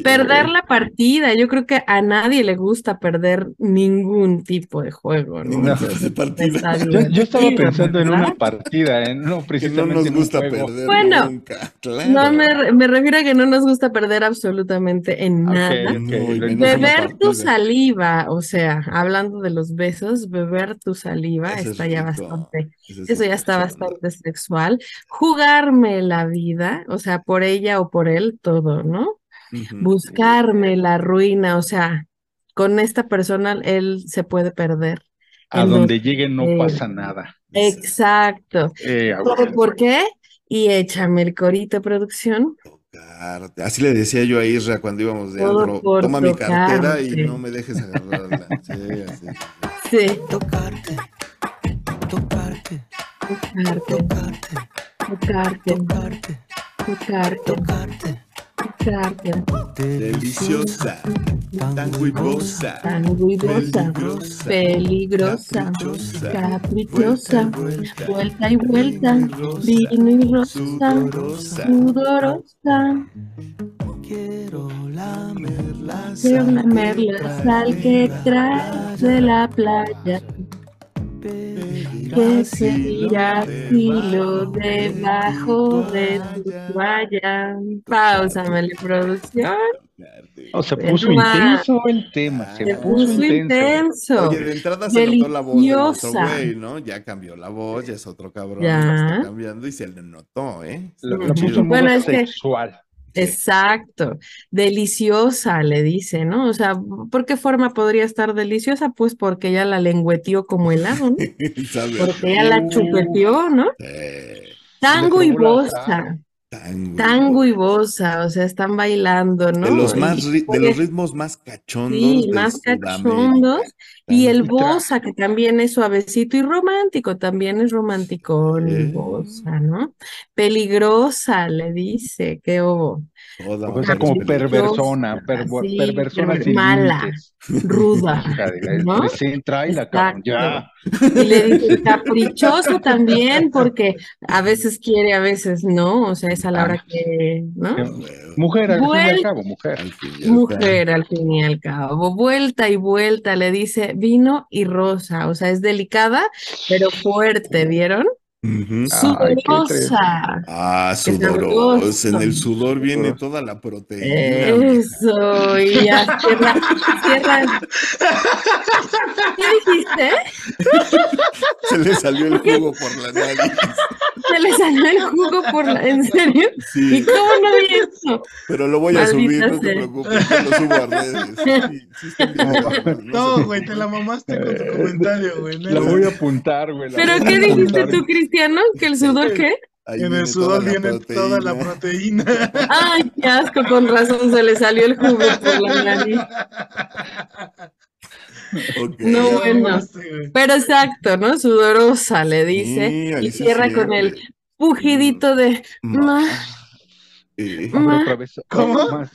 Perder la partida. Yo creo que a nadie le gusta perder ningún tipo de juego. ¿no? Yo, estaba pensando en una partida, ¿eh? no precisamente. no nos gusta perder bueno, nunca. No me, me, refiero a que no nos gusta perder absolutamente en nada. beber tu saliva, o sea, hablando de los besos, beber tu saliva está ya bastante. Eso, ya está bastante sexual. Jugarme la vida, o sea, por ella o por él, todo, ¿no? Buscarme la ruina, o sea, con esta persona él se puede perder. A donde llegue no pasa nada. Exacto. Eh, ¿Por qué? Y échame el corito producción. Así le decía yo a Isra cuando íbamos de antro, toma mi cartera y no me dejes agarrarla. Sí, así. Sí. Tocarte, tocarte, Tocarte, tocarte, tocarte, tocarte, tocarte. Deliciosa, tan huivosa, tan huivosa, peligrosa, caprichosa, vuelta y vuelta, vino y rosa, sudorosa. Quiero lamer la sal que traes de la playa que seguirá filo debajo de tu toalla. Pausa, la producción. O se puso intenso el tema, se, puso, intenso. Oye, de entrada se notó la voz de otro güey, ¿no? Ya cambió la voz, ya es otro cabrón, ya, está cambiando y se le notó, ¿eh? Lo, puso bueno, es sexual. Exacto, deliciosa le dice, ¿no? O sea, ¿por qué forma podría estar deliciosa? Pues porque ella la lengüeteó como helado, ¿no? porque ella la chupeteó, ¿no? Tango y bosa. Tango. y bosa, o sea, están bailando, ¿no? De los, más, de los ritmos más cachondos. Sí, más cachondos. Y el bosa, que también es suavecito y romántico, también es romántico el bosa, ¿no? Peligrosa, le dice, qué obo. o sea, como perversona, perversona mala, ruda. ¿no? entra y la ya. Y le dice caprichoso también, porque a veces quiere, a veces no, o sea, es a la hora que, ¿no? Mujer, al fin y al cabo, mujer. Mujer, al fin y al cabo. Vuelta y vuelta le dice vino y rosa, o sea, es delicada, pero fuerte, ¿vieron? Sudorosa. Ah, sudorosa. En el sudor viene toda la proteína. Eso, y ya cierra, cierra. ¿Qué dijiste? Se le salió el jugo por la nariz. Se le salió el jugo por la. ¿En serio? Sí. ¿Y cómo no vi eso? Pero lo voy a subir, no te preocupes, lo subo a redes. no, güey, te la mamaste con tu comentario, güey. La voy a apuntar, güey. ¿Pero qué dijiste tú, Cristiano? ¿Que el sudor qué? en el sudor viene toda la proteína. Ay, qué asco, con razón se le salió el jugo por la nariz. No, bueno. Pero exacto, ¿no? Sudorosa le dice y cierra con el pujidito de más. Otra vez, ¿Cómo?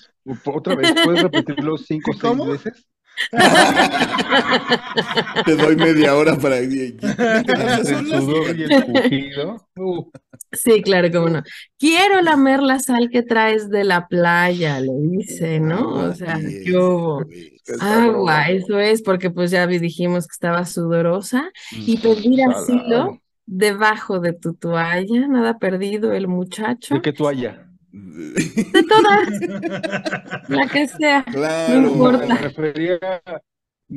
Otra vez, ¿puedes repetirlo cinco o seis veces? Te doy media hora para el sudor y el pujido. Uh. Sí, claro, cómo no. Quiero lamer la sal que traes de la playa, le dice, ¿no? O sea, yo agua, eso es, porque pues ya dijimos que estaba sudorosa y pedir asilo debajo de tu toalla, nada perdido el muchacho. ¿De qué toalla? De todas, la que sea, no importa.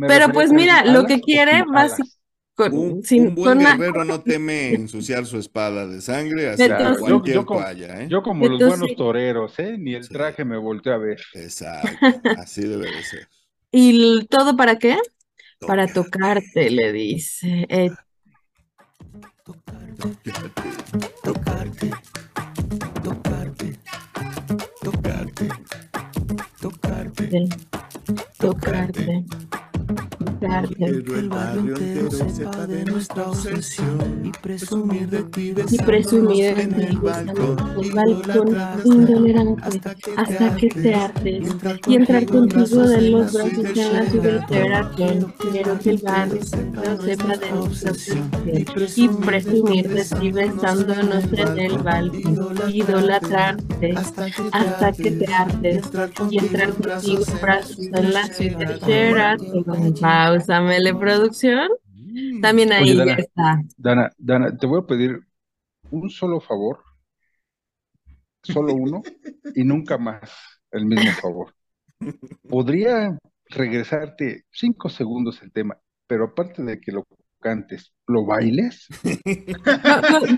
Pero pues mira, lo que quiere básicamente un, buen guerrero no teme ensuciar su espada de sangre hacia cualquier yo, toalla, ¿eh? Yo como los buenos toreros, ¿eh? Ni el traje me volteé a ver. Exacto, así debe de ser. ¿Y todo para qué? Para tocarte, le dice. Eh, tocarte, tocarte, tocarte, tocarte, tocarte, tocarte, Quiero el barrio entero sepa de nuestra obsesión y presumir de ti Y presumir en el balcón, el balcón intolerante hasta que te hartes y entrar contigo de los brazos en la. Quiero que el barrio entero sepa de nuestra obsesión. y presumir de ti besándonos en el balcón, idolatrarte hasta que te hartes y entrar contigo brazos en la. Pausa, Mele Producción. También ahí Oye, ya Dana, está. Dana, Dana, te voy a pedir un solo favor, solo uno, y nunca más el mismo favor. Podría regresarte cinco segundos el tema, pero aparte de que lo cantes, ¿lo bailes?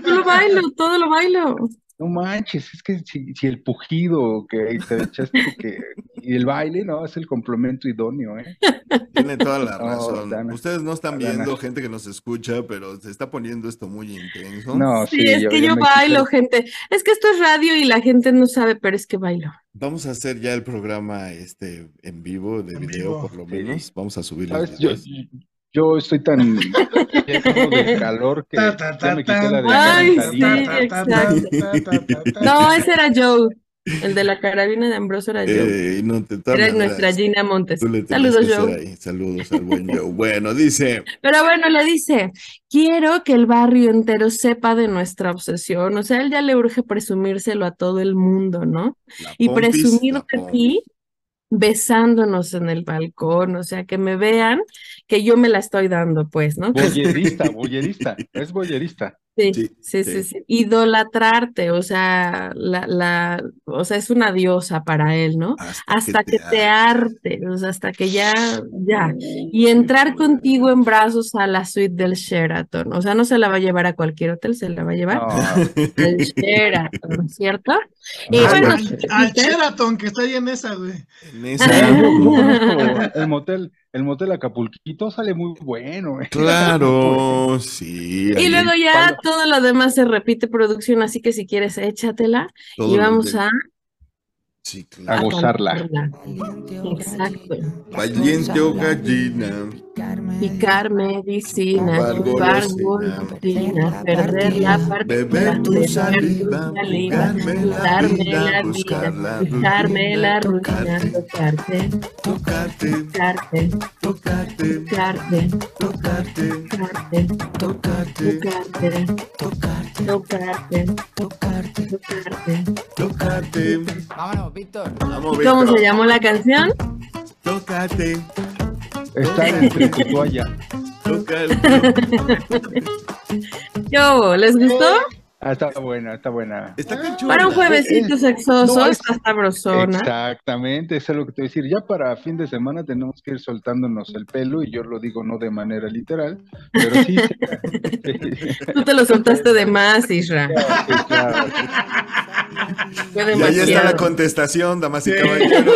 Lo bailo, todo lo bailo. No manches, es que si, si el pujido que te echaste que, y el baile, no, es el complemento idóneo, ¿eh? Tiene toda la No, razón. Dana. Ustedes no están Dana. viendo gente que nos escucha, pero se está poniendo esto muy intenso. No, Sí, sí, es yo, que yo bailo, gente. Es que esto es radio y la gente no sabe, pero es que bailo. Vamos a hacer ya el programa este en vivo, de En video vivo. por lo Sí. menos. Vamos a subir los ¿Sabes? Yo. Yo estoy tan de calor que Ta, ta, ya me quité la de Ay, sí. exacto. No, ese era Joe. El de la carabina de Ambrosio era Joe. Eh, no, Era nuestra Gina Montes. Saludos, Joe. Saludos al buen Joe. Bueno, dice, Pero bueno, le dice, quiero que el barrio entero sepa de nuestra obsesión. O sea, él ya le urge presumírselo a todo el mundo, ¿no? la Y pompis, presumir de ti besándonos en el balcón. O sea, que me vean que yo me la estoy dando, pues, ¿no? Boyerista, boyerista, es boyerista. Sí, Sí, sí, sí. Idolatrarte, o sea, la, la, o sea, es una diosa para él, ¿no? Hasta que te arte, o sea, hasta que ya, ya. Y entrar contigo en brazos a la suite del Sheraton. O sea, no se la va a llevar a cualquier hotel, se la va a llevar al Sheraton, ¿cierto? Y Ah, bueno, Al, Sheraton, que está ahí en esa, güey. En esa, el motel, el motel Acapulquito sale muy bueno. eh. claro, sí. y luego ya todo lo demás se repite producción, así que si quieres, échatela todo y vamos de- a, Sí, A claro. gozarla. Exacto. Valiente o gallina. Picar medicina, golosina, perder la partida, Beber tu saliva, darme vida, la vida, la buscarme la rutina, tocarte, Tocarte, tocarte, tocarte, tocarte, tocarte, tocarte, tocarte, tocarte, tocarte, tocarte, tocarte. tocarte. tocarte. Vámonos, Víctor. ¿Cómo se llamó la canción? Tócate, Está entre tu toalla. Yo, ¿les gustó? Ah, está buena, está buena. Está bien Para un juevesito es- sexoso, no, es- está sabrosona. Exactamente, eso es lo que te voy a decir. Ya para fin de semana tenemos que ir soltándonos el pelo, y yo lo digo no de manera literal, pero sí. Tú te lo soltaste de más, Isra. Sí, claro. Fue Y ahí está la contestación, damas y Sí. caballeros.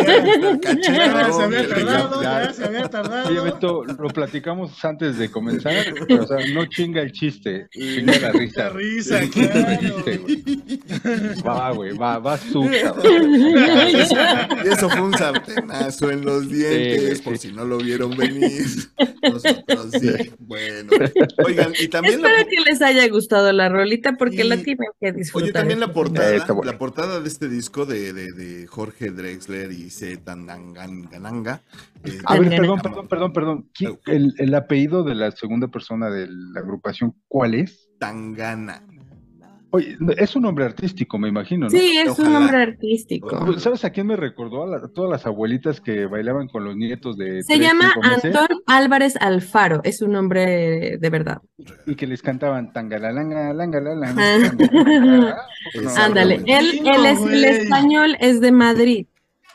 Ya se había tardado, ya- ya se había tardado. Oye, Beto, lo platicamos antes de comenzar, o sea, no chinga el chiste, chinga la La risa. risa, Güey. Va, güey, va, va. Y eso fue un sartenazo en los dientes, Sí, por sí. si no lo vieron venir. Nosotros sí. Bueno. Oigan, y también la, Espero que les haya gustado la rolita porque la tienen que disfrutar. oye, también la Eh, portada, bueno. la portada de este disco de, de, de Jorge Drexler y C. Tangananga. eh, A ver, perdón, perdón, perdón, perdón. ¿Qui- El, el apellido de la segunda persona de la agrupación, ¿cuál es? Tangana. Oye, es un nombre artístico, me imagino, ¿no? Sí, es un Ojalá. nombre artístico. ¿Sabes a quién me recordó? A, la- a todas las abuelitas que bailaban con los nietos de Se tres, llama Antón Álvarez Alfaro, es un nombre de verdad. y que les cantaban tangalalanga, langa, la, la, Ah. no, Ándale, no, él, él es el español, es de Madrid.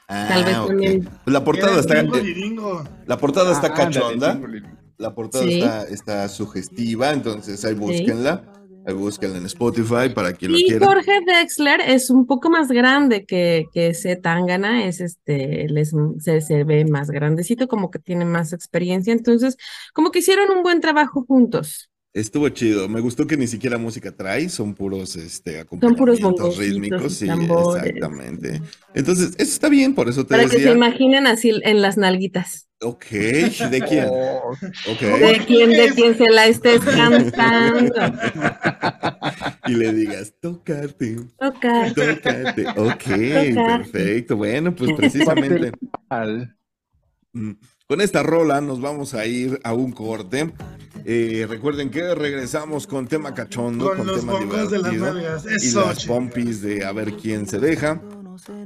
Ah, Tal vez ok. también. Pues La portada está, gringo. la portada está Ah, ándale, cachonda. chingole. La portada Sí. está, está sugestiva, entonces ahí búsquenla. Ahí búsquenla en Spotify para quien lo Y quiera. Jorge Drexler es un poco más grande que, que ese Tangana, es este, él es- se, se ve más grandecito, como que tiene más experiencia, entonces como que hicieron un buen trabajo juntos. Estuvo chido. Me gustó que ni siquiera música trae, son puros este acompañamientos son puros rítmicos, sí, exactamente. Entonces, eso está bien, por eso te Para que se imaginen así en las nalguitas. Ok, ¿de quién? Oh. De quién, de quién se la estés cantando. y le digas, tocarte. Tocarte. Tocarte. Ok, perfecto. Bueno, pues precisamente. Mm, con esta rola nos vamos a ir a un corte. Eh, recuerden que regresamos con tema cachondo, con, los tema de las nalgas. y las pompis de a ver quién se deja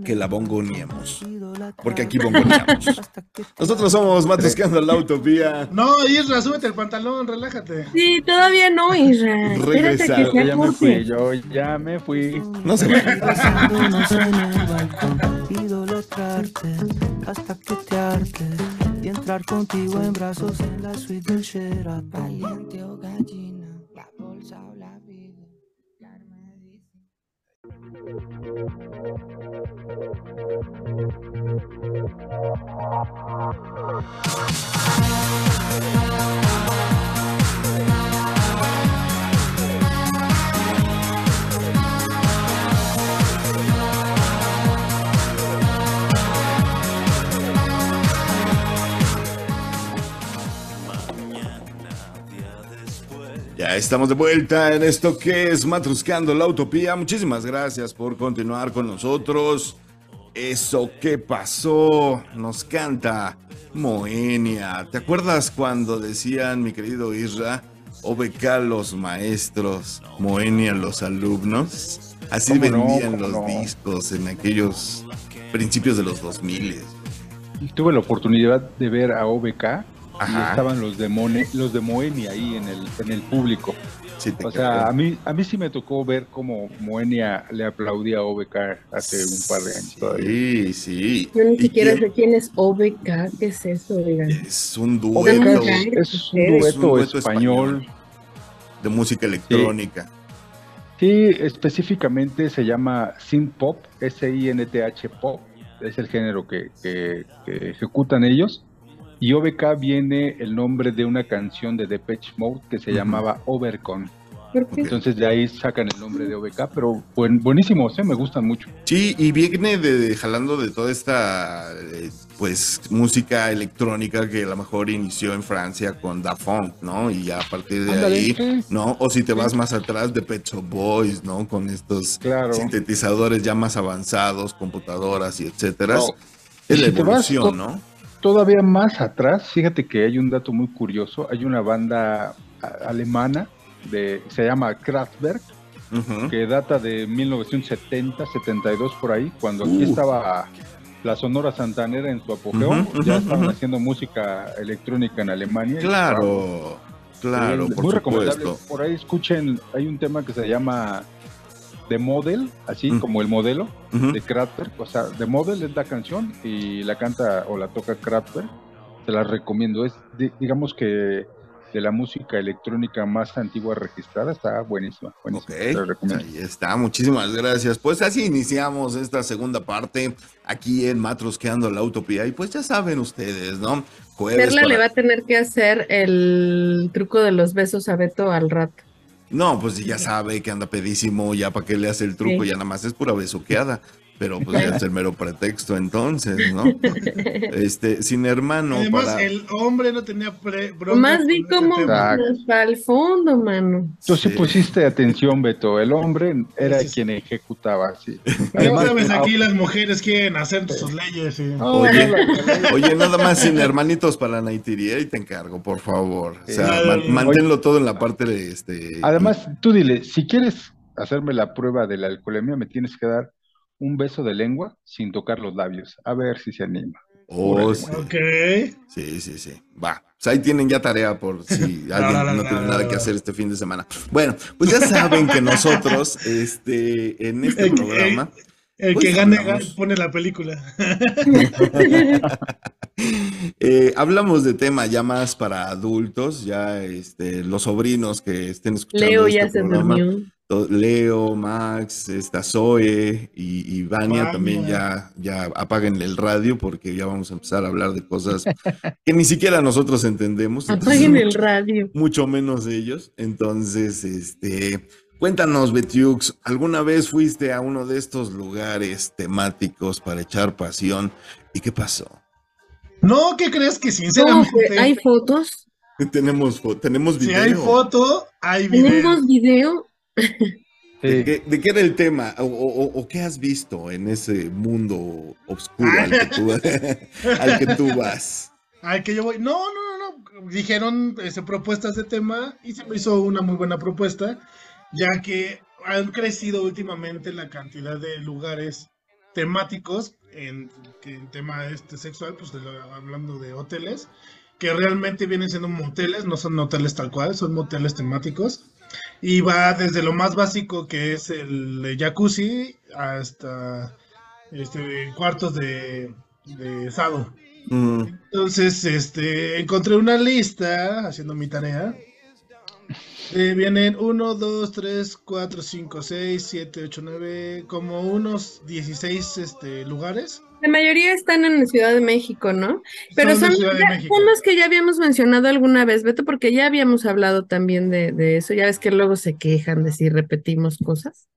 que la bongoniemos. Porque aquí bongoneamos. Nosotros somos Matuscando la Utopía. No, Isra, súbete el pantalón, relájate. Sí, todavía no, Isra. Regresa. Ya me fui, yo ya me fui. No se idolatrarte hasta que te arte y entrar contigo en brazos en la suite del Sheraton. Valiente o gallina, la bolsa o la vida. Thank you. Ya estamos de vuelta en esto que es Matruscando la Utopía. Muchísimas gracias por continuar con nosotros. Eso que pasó nos canta Moenia. ¿Te acuerdas cuando decían, mi querido Isra, OBK los maestros, Moenia los alumnos? Así vendían los discos en aquellos principios de los 2000. Tuve la oportunidad de ver a OBK y estaban los de, los de Moenia ahí en el, en el público o sea, a mí, a mí sí me tocó ver cómo Moenia le aplaudía a OBK hace un par de años. Sí, sí. Yo ni siquiera sé quién es OBK, ¿qué es eso? Es un dueto. Es, un dueto, español, de música electrónica. Sí. específicamente se llama synth pop, S-I-N-T-H pop, es el género que, que, que ejecutan ellos. Y OBK viene el nombre de una canción de Depeche Mode que se llamaba Overcon. Entonces de ahí sacan el nombre de OBK, pero buen, buenísimos, ¿eh? me gustan mucho. Sí, y viene de, jalando de toda esta eh, pues música electrónica que a lo mejor inició en Francia con Da Funk, ¿no? Y a partir de ahí, ¿no? O si te vas más atrás de Pet Shop Boys, ¿no? Con estos sintetizadores ya más avanzados, computadoras y etcétera. Es la evolución, ¿no? Todavía más atrás, fíjate que hay un dato muy curioso, hay una banda alemana de se llama Kraftwerk que data de 1970, 72 por ahí, cuando aquí uh. estaba la Sonora Santanera en su apogeo, ya estaban haciendo música electrónica en Alemania. Claro, claro, por muy recomendable. Por ahí escuchen, hay un tema que se llama The Model, así como el modelo de Kraftwerk. O sea, The Model es la canción y la canta o la toca Kraftwerk. Te la recomiendo. Es, digamos que de la música electrónica más antigua registrada. Está buenísima. buenísima Ahí está. Muchísimas gracias. Pues así iniciamos esta segunda parte aquí en Matrosqueando la Utopía. Y pues ya saben ustedes, ¿no? Perla le va a tener que hacer el truco de los besos a Beto al rato. No, pues ya sabe que anda pedísimo, ya para qué le hace el truco, ya nada más es pura besuqueada pero pues ya es el mero pretexto entonces, ¿no? Este, sin hermano. Además, el hombre no tenía pre Más vi como al fondo, mano. Tú sí, pusiste atención, Beto. El hombre era quien ejecutaba, sí. Además, sabes, aquí las mujeres quieren hacer sus leyes. Oye, oye, nada más sin hermanitos para la naitiría y te encargo, por favor. O sea, manténlo todo en la parte de este. Además, tú dile, si quieres hacerme la prueba de la alcoholemia, me tienes que dar un beso de lengua sin tocar los labios. A ver si se anima. Oh, sí. Sí, sí, sí. Va. Pues ahí tienen ya tarea por si alguien no, tiene nada que hacer este fin de semana. Bueno, pues ya saben que nosotros, este, en este programa. El, que pues gane pone la película. Eh, hablamos de tema ya más para adultos, ya este, los sobrinos que estén escuchando. Leo ya este se durmió. Leo, Max, está Zoe y, y Vania, también ya, ya apaguen el radio porque ya vamos a empezar a hablar de cosas que ni siquiera nosotros entendemos. Apaguen el radio. Mucho menos ellos. Entonces, este, cuéntanos, Betiux, ¿alguna vez fuiste a uno de estos lugares temáticos para echar pasión? ¿Y qué pasó? No, ¿qué crees que sinceramente? ¿Hay fotos? Tenemos, tenemos video. Si hay foto, hay video. ¿Tenemos video? ¿De, qué, era el tema? O, qué has visto en ese mundo oscuro al que tú, al que tú vas? Al que yo voy. No, no, no, no. Dijeron ese, propuestas de tema y se me hizo una muy buena propuesta, ya que han crecido últimamente la cantidad de lugares temáticos en, en tema este sexual, pues hablando de hoteles, que realmente vienen siendo moteles, no son hoteles tal cual, son moteles temáticos y va desde lo más básico que es el jacuzzi hasta este, cuartos de, de sado. Entonces, este, encontré una lista haciendo mi tarea. Eh, vienen 1, 2, 3, 4, 5, 6, 7, 8, 9, como unos 16 este, lugares. La mayoría están en la Ciudad de México, ¿no? Pero son, los que ya habíamos mencionado alguna vez, Beto, porque ya habíamos hablado también de, de eso. Ya ves que luego se quejan de si repetimos cosas.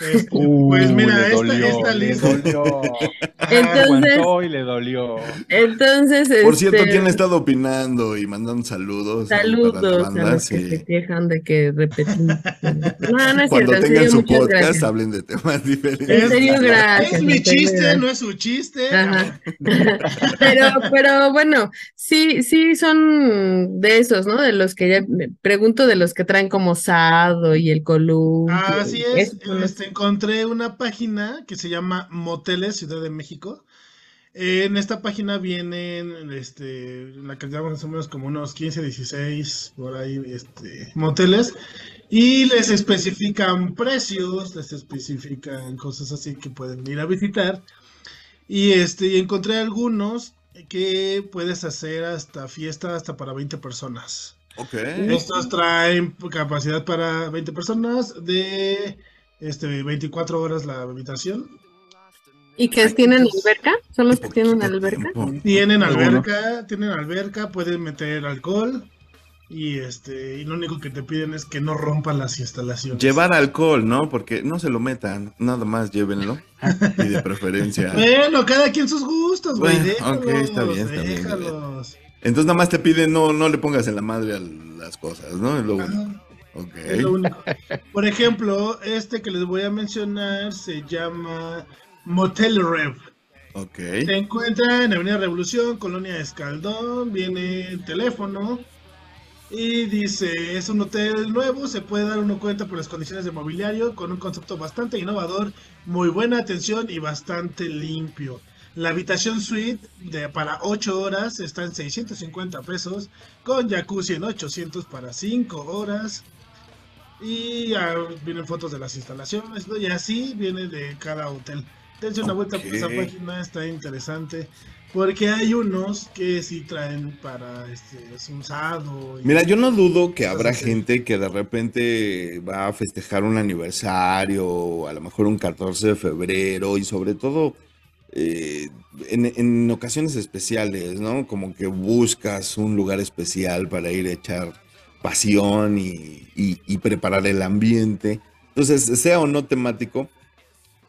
Este, pues mira, esta, lista. entonces, y le dolió. Entonces, por cierto, este, ¿quién ha estado opinando y mandando saludos? Saludos a, los que se quejan de que repetimos. No, no es Cuando tengan su podcast, hablen de temas diferentes. En serio, gracias. Es mi chiste, no es su chiste. pero, pero bueno, sí, sí son de esos, ¿no? De los que ya me pregunto de los que traen como Sado y el Columpio. Así es, este, encontré una página que se llama Moteles Ciudad de México. En esta página vienen, este, la cantidad más o menos como unos 15, 16, por ahí, este, moteles. Y les especifican precios, les especifican cosas así que pueden ir a visitar. Y este, encontré algunos que puedes hacer hasta fiesta hasta para 20 personas. Ok. Estos traen capacidad para 20 personas de este, 24 horas la habitación. ¿Y que tienen alberca? ¿Son los que tienen alberca? Tienen alberca, tienen alberca, pueden meter alcohol y este y lo único que te piden es que no rompan las instalaciones. Llevar alcohol, ¿no? Porque no se lo metan, nada más llévenlo y de preferencia. bueno, cada quien sus gustos, güey. ok, está bien, está bien. Entonces nada más te piden no no le pongas en la madre a las cosas, ¿no? Por ejemplo, este que les voy a mencionar se llama Motel Rev. Se encuentra en Avenida Revolución, Colonia Escaldón, viene el teléfono y dice, es un hotel nuevo, se puede dar uno cuenta por las condiciones de mobiliario, con un concepto bastante innovador, muy buena atención y bastante limpio. La habitación suite de, para 8 horas está en 650 pesos, con jacuzzi en 800 para 5 horas. Y vienen fotos de las instalaciones, y así viene de cada hotel. Dense una vuelta por esa página, está interesante. Porque hay unos que sí traen para este usado. Mira, yo no dudo que habrá gente que de repente va a festejar un aniversario, a lo mejor un 14 de febrero, y sobre todo eh, en, en, ocasiones especiales, ¿no? Como que buscas un lugar especial para ir a echar pasión y, preparar el ambiente. Entonces, sea o no temático,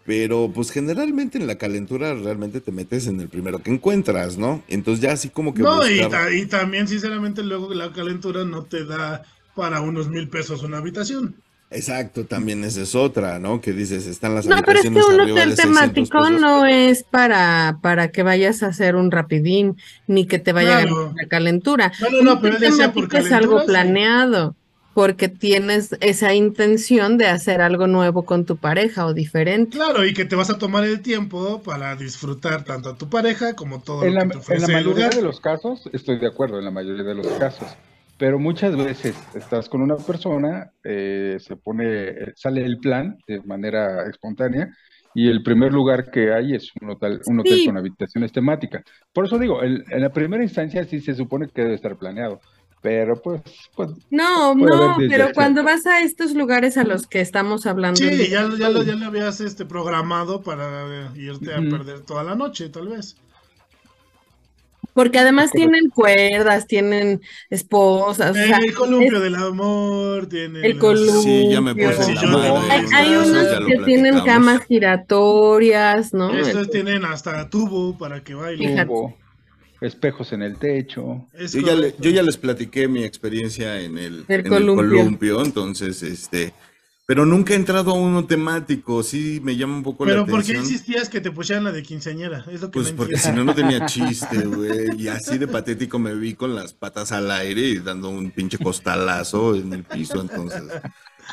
pero pues generalmente en la calentura realmente te metes en el primero que encuentras, ¿no? Entonces ya así como que... No, y, también sinceramente luego la calentura no te da para unos mil pesos una habitación. Exacto, también esa es otra, ¿no? Que dices, están las No, pero es que un hotel temático no es para, para que vayas a hacer un rapidín, ni que te vaya a la calentura. No, no, pero decía por es algo planeado, porque tienes esa intención de hacer algo nuevo con tu pareja o diferente. Claro, y que te vas a tomar el tiempo para disfrutar tanto a tu pareja como todo en lo que te ofrece En la mayoría de los casos, estoy de acuerdo, en la mayoría de los casos pero muchas veces estás con una persona, eh, se pone, sale el plan de manera espontánea y el primer lugar que hay es un hotel, un hotel con habitaciones temáticas. Por eso digo, en la primera instancia sí se supone que debe estar planeado, Pero pues, pues no, no, pero cuando vas a estos lugares a los que estamos hablando. Sí, ya, ya, lo, ya lo habías este, programado para irte a perder toda la noche, tal vez. Porque además tienen cuerdas, tienen esposas. el columpio del amor, tienen. El columpio. Sí, ya me puse Hay, hay unos que tienen camas giratorias, ¿no? Estos tienen hasta tubo para que bailen. Tubo espejos en el techo. Yo ya, yo ya, les platiqué mi experiencia en el, columpio. entonces, este, pero nunca he entrado a uno temático, sí me llama un poco la atención. Pero ¿por qué insistías que te pusieran la de quinceañera? Es lo que pues porque si no, no tenía chiste, güey, y así de patético me vi con las patas al aire y dando un pinche costalazo en el piso, entonces...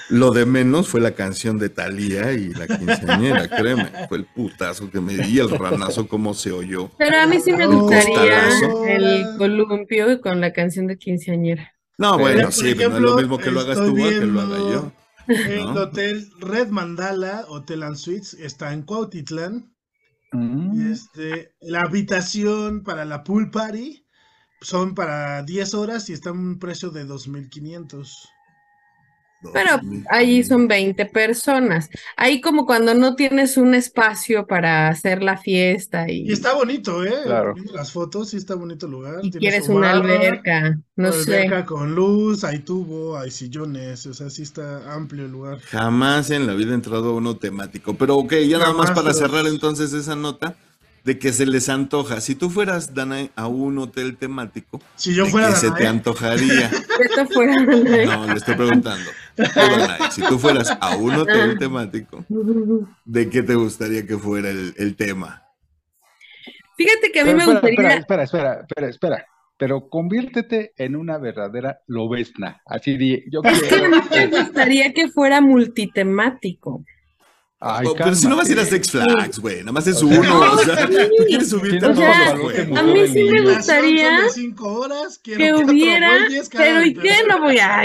Lo de menos fue la canción de Thalía y la quinceañera, créeme. Fue el putazo que me di, el ranazo como se oyó. Pero a mí sí me gustaría el columpio con la canción de quinceañera. No, bueno, sí, pero no es lo mismo que lo hagas tú que lo haga yo. El hotel Red Mandala, Hotel and Suites, está en Cuautitlán. Mm. Este, la habitación para la pool party son para 10 horas y está a un precio de 2.500. Pero ahí son 20 personas. Ahí como cuando no tienes un espacio para hacer la fiesta. Y, y está bonito, ¿eh? Claro. Las fotos, sí está bonito el lugar. Y quieres una alberca, no una sé. Alberca con luz, hay tubo, hay sillones, o sea, sí está amplio el lugar. Jamás en la vida he entrado uno temático. Pero ok, ya nada más para cerrar entonces esa nota de que se les antoja. Si tú fueras, Dana, a un hotel temático, si yo fuera se te antojaría? no, le estoy preguntando. si tú fueras a un hotel temático, ¿de qué te gustaría que fuera el, tema? Fíjate que a mí me gustaría. Espera, espera, espera, espera, Pero conviértete en una verdadera lobesna. Así de, yo es que a mí me gustaría que fuera multitemático. Ay, pero si no vas a ir a Sex Flags, güey, nada más es uno. o sea, quieres subirte a todos los A mí sí me gustaría que hubiera, pero ¿y qué? No voy a.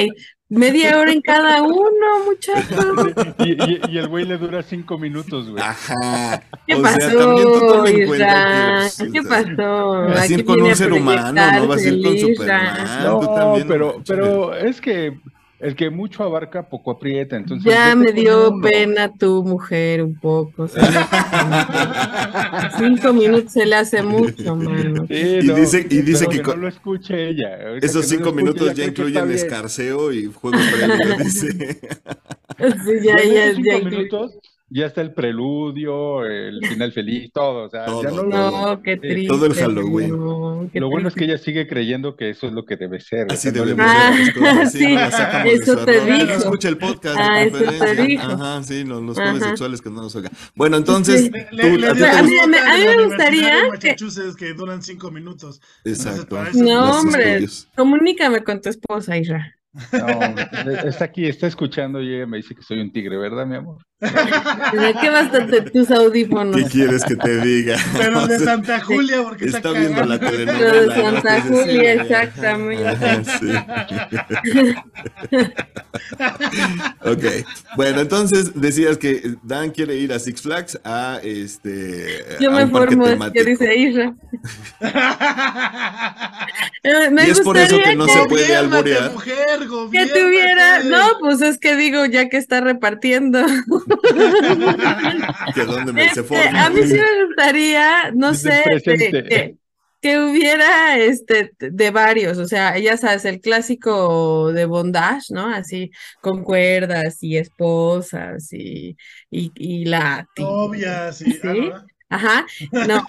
media hora en cada uno, muchachos. Y, el güey le dura cinco minutos, güey. Ajá. ¿Qué pasó, Isra? ¿Qué pasó? Vas a ir con un ser humano, no vas a ir con Superman. No, pero, pero es que el que mucho abarca, poco aprieta. Entonces, ya me dio pena tu mujer un poco. Cinco minutos se le hace mucho, mano. y dice, y dice que, no lo escuche ella. esos cinco minutos ya incluyen escarceo y juego previo, dice. Sí, ya, ya, ya, cinco minutos ya está el preludio, el final feliz, todo. O sea, Ya no, no qué triste. Todo el Halloween. lo bueno es que ella sigue creyendo que eso es lo que debe ser. Así debe ser. Ah, sí, eso te dijo. No escucha el podcast ah, de conferencia. Ajá, sí, los, los jóvenes sexuales que no nos oigan. Bueno, entonces. Tú, a, mí, me gustaría. Que... que duran cinco minutos. Exacto. No, hombre. Comunícame con tu esposa, Isra. No, está aquí, está escuchando y ella me dice que soy un tigre, ¿verdad, mi amor? Qué bastante tus audífonos? ¿Qué quieres que te diga? Pero de Santa Julia, porque está, está viendo la telenovela. de Santa Julia, exactamente. ok, bueno, entonces decías que Dan quiere ir a Six Flags a este. Yo me formo, que dice Isra. y es por eso que no se puede alborear. que tuviera, no, pues es que digo, ya que está repartiendo. que donde me se este, a mí sí me gustaría, no sé, que, que, hubiera este de varios, o sea, ya sabes, el clásico de bondage, ¿no? Así, con cuerdas y esposas y, y, y la... Novias, ¿sí? Ajá, no.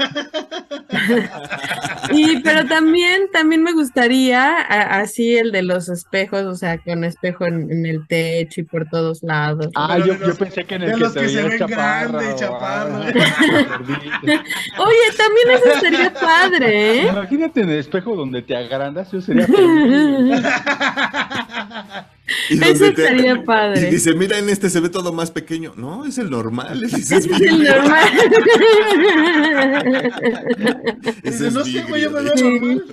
y pero también, también me gustaría así el de los espejos, o sea, con espejo en, el techo y por todos lados. Ah, yo, yo, pensé que en el de que, los que se ven grande, chaparro. Oye, también eso sería padre, ¿eh? Imagínate en el espejo donde te agrandas, yo sería Eso estaría padre. Y dice, mira, en este se ve todo más pequeño. No, es el normal. es el normal. Ese es no sé, güey, yo me veo normal.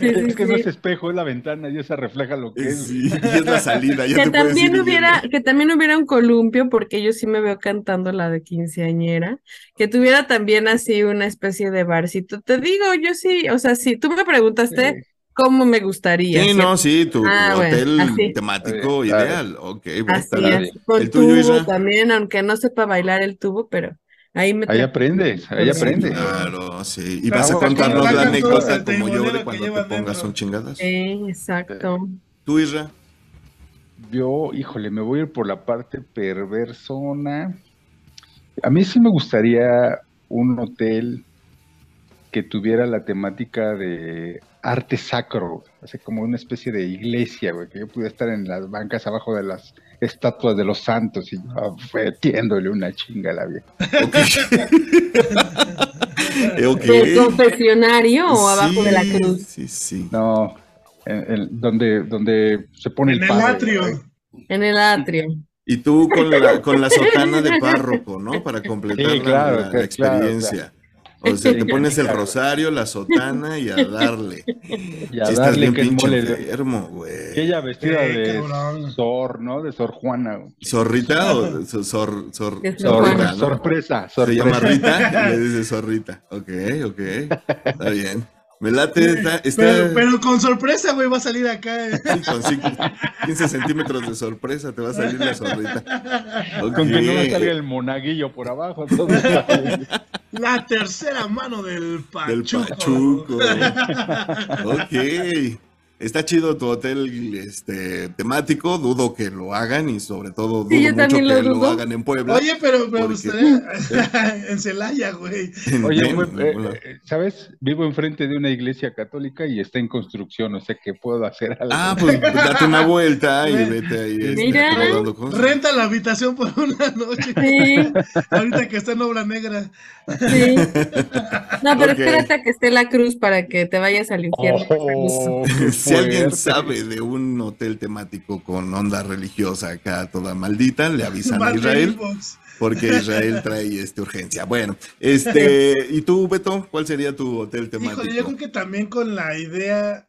es que no es espejo, es la ventana y esa refleja lo que es. Sí, y es la salida. Ya que, también hubiera, que también hubiera un columpio, porque yo sí me veo cantando la de quinceañera. Que tuviera también así una especie de barcito. Te digo, yo sí, o sea, si tú me preguntaste cómo me gustaría. Sí, no, sí, tu, ah, hotel temático ideal. Ok, así es. Con el tubo también, aunque no sepa bailar el tubo, pero ahí me. Ahí aprendes, ahí aprendes. Claro, sí. Y vas a contarnos la anécdota como yo de cuando te pongas un chingadas. Sí, exacto. ¿Tú, Isra? Yo, híjole, me voy a ir por la parte perversona. A mí sí me gustaría un hotel que tuviera la temática de arte sacro, así como una especie de iglesia, güey, que yo pudiera estar en las bancas abajo de las estatuas de los santos y yo metiéndole una chinga a la vieja. ¿De confesionario o abajo de la cruz? Sí, sí. No, donde, donde se pone en el, el atrio. En el atrio. Y tú con la, con la sotana de párroco, ¿no? Para completar la, experiencia. O sea, te pones el rosario, la sotana y a darle. Y a darle que pinche enfermo, güey. Ella vestida de Sor, ¿no? De Sor Juana. ¿Zorrita o Sor, Sor, Sor Sorpresa, sorpresa. Se llama Rita y le dice Zorrita. Ok, ok. Está bien. Me late, está, Pero, con sorpresa, güey, va a salir acá. Eh. Sí, con 15 centímetros de sorpresa te va a salir la zorrita. Con que no me salga el monaguillo por abajo. La tercera mano del pachuco. Del pachuco. ok. Está chido tu hotel este, temático, dudo que lo hagan y sobre todo dudo mucho que lo, hagan en Puebla. Oye, pero me gustaría en Celaya, güey. Oye, eh, eh, ¿sabes? Vivo enfrente de una iglesia católica y está en construcción, o sea que puedo hacer algo. Ah, pues date una vuelta y vete ahí. Este, Mira, renta la habitación por una noche. Sí. Ahorita que está en obra negra. Sí. No, pero espérate a que esté la cruz para que te vayas al infierno. Oh, si alguien sabe de un hotel temático con onda religiosa acá toda maldita, le avisan a Israel. Porque Israel trae este urgencia. Bueno, este, ¿y tú, Beto? ¿Cuál sería tu hotel temático? yo creo que también con la idea,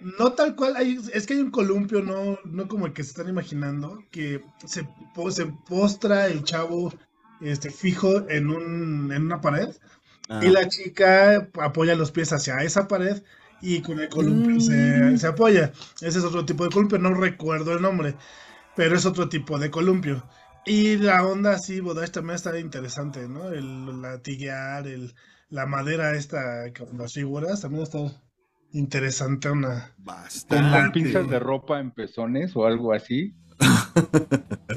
no tal cual, es que hay un columpio, no, no como el que se están imaginando, que se, se postra el chavo este, fijo en, un, en una pared y ah. la chica apoya los pies hacia esa pared y con el columpio se, mm. se, apoya. Ese es otro tipo de columpio, no recuerdo el nombre, pero es otro tipo de columpio. Y la onda así, Bodash también está interesante, ¿no? El latiguear, el, la madera esta con las figuras, también está interesante una... Bastante. ¿Con pinzas de ropa en pezones o algo así?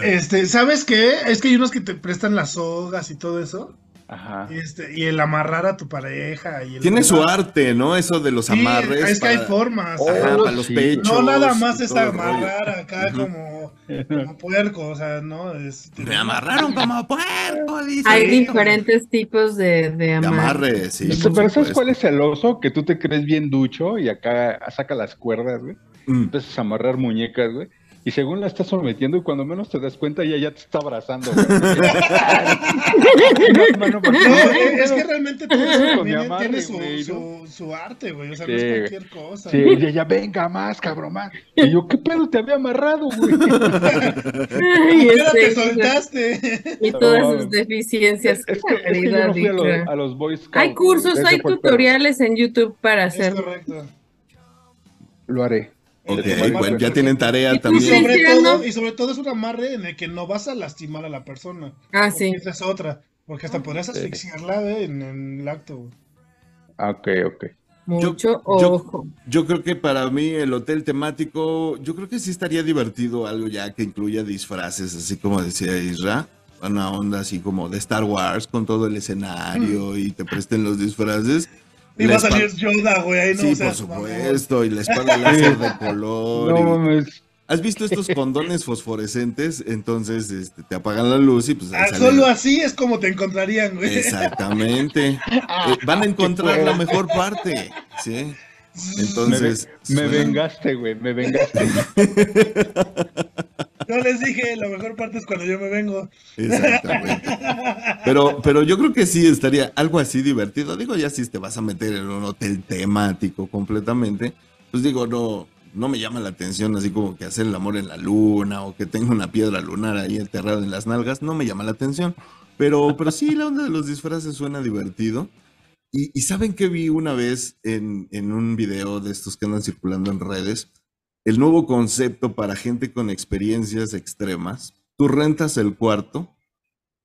este, ¿sabes qué? Es que hay unos que te prestan las sogas y todo eso. Ajá. Este, y el amarrar a tu pareja. Y Tiene su arte, ¿no? Eso de los amarres. Es que hay formas. Ajá, para los pechos. No nada más es amarrar acá como, como, puerco, o sea, ¿no? Me amarraron como puerco, dice. Hay diferentes tipos de, de, amarres. sí. Pero ¿sabes cuál es el oso? Que tú te crees bien ducho y acá saca las cuerdas, güey. Mm. Empiezas a amarrar muñecas, güey y según la estás sometiendo y cuando menos te das cuenta ella ya te está abrazando. no, es que realmente todo eso tiene su, su, arte, güey, o sea, no es cualquier cosa. Sí, y ella, venga más, cabrón, más. Y yo, ¿qué pedo te había amarrado, güey? Ay, te este, soltaste. Y todas sus deficiencias. Es, que, es que yo no fui a los, a los Boy Scouts. Hay cursos, hay tutoriales en YouTube para hacer. Es correcto. Lo haré. Ok, bueno, ya tienen tarea también. Y sobre, todo, es un amarre en el que no vas a lastimar a la persona. Ah, sí. Esa es otra. Porque hasta podrías asfixiarla ¿eh? en, el acto. Ah, ok, ok. Mucho ojo. Yo, creo que para mí el hotel temático, yo creo que sí estaría divertido algo ya que incluya disfraces, así como decía Isra. Una onda así como de Star Wars con todo el escenario mm. y te presten los disfraces. Y va a salir Yoda, güey. Ahí no, sí, por supuesto. Y la espada láser de color. No mames. ¿Has visto estos condones fosforescentes? Entonces este, te apagan la luz y pues. Ah, solo así es como te encontrarían, güey. Exactamente. Eh, van a encontrar la mejor parte. Sí. Entonces. Me, vengaste, güey. Me vengaste. No les dije, la mejor parte es cuando yo me vengo. Exactamente. Pero, pero yo creo que sí estaría algo así divertido. Digo, ya si te vas a meter en un hotel temático completamente, pues digo, no, no me llama la atención así como que hacer el amor en la luna o que tenga una piedra lunar ahí enterrada en las nalgas, no me llama la atención. Pero, pero sí, la onda de los disfraces suena divertido. Y, saben que vi una vez en, en un video de estos que andan circulando en redes, el nuevo concepto para gente con experiencias extremas. Tú rentas el cuarto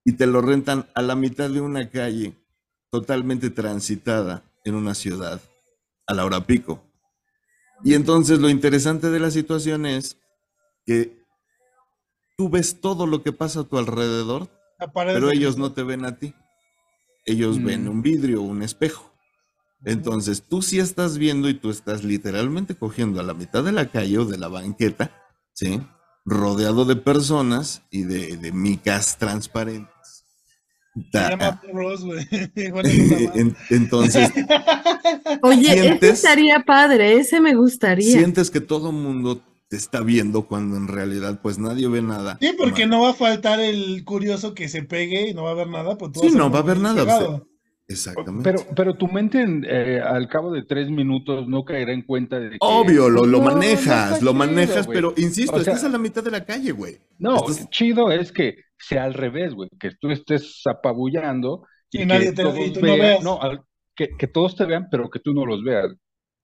y te lo rentan a la mitad de una calle totalmente transitada en una ciudad a la hora pico. Y entonces lo interesante de la situación es que tú ves todo lo que pasa a tu alrededor, pero ellos no te ven a ti. Ellos ven mm. un vidrio, un espejo. Entonces tú sí estás viendo y tú estás literalmente cogiendo a la mitad de la calle o de la banqueta, ¿sí? Rodeado de personas y de, micas transparentes. Se llama güey. Entonces. Oye, ese estaría padre, ese me gustaría. Sientes que todo mundo te está viendo cuando en realidad pues nadie ve nada. Sí, porque no va a faltar el curioso que se pegue y no va a haber nada. Pues sí, no va a haber nada. Exactamente. Pero, pero tu mente eh, al cabo de tres minutos no caerá en cuenta de que... Obvio, lo, lo manejas, lo manejas, pero insisto, estás a la mitad de la calle, güey. No, chido es que sea al revés, güey, que tú estés apabullando y, que nadie te, todos vean, no, que, que todos te vean, pero que tú no los veas.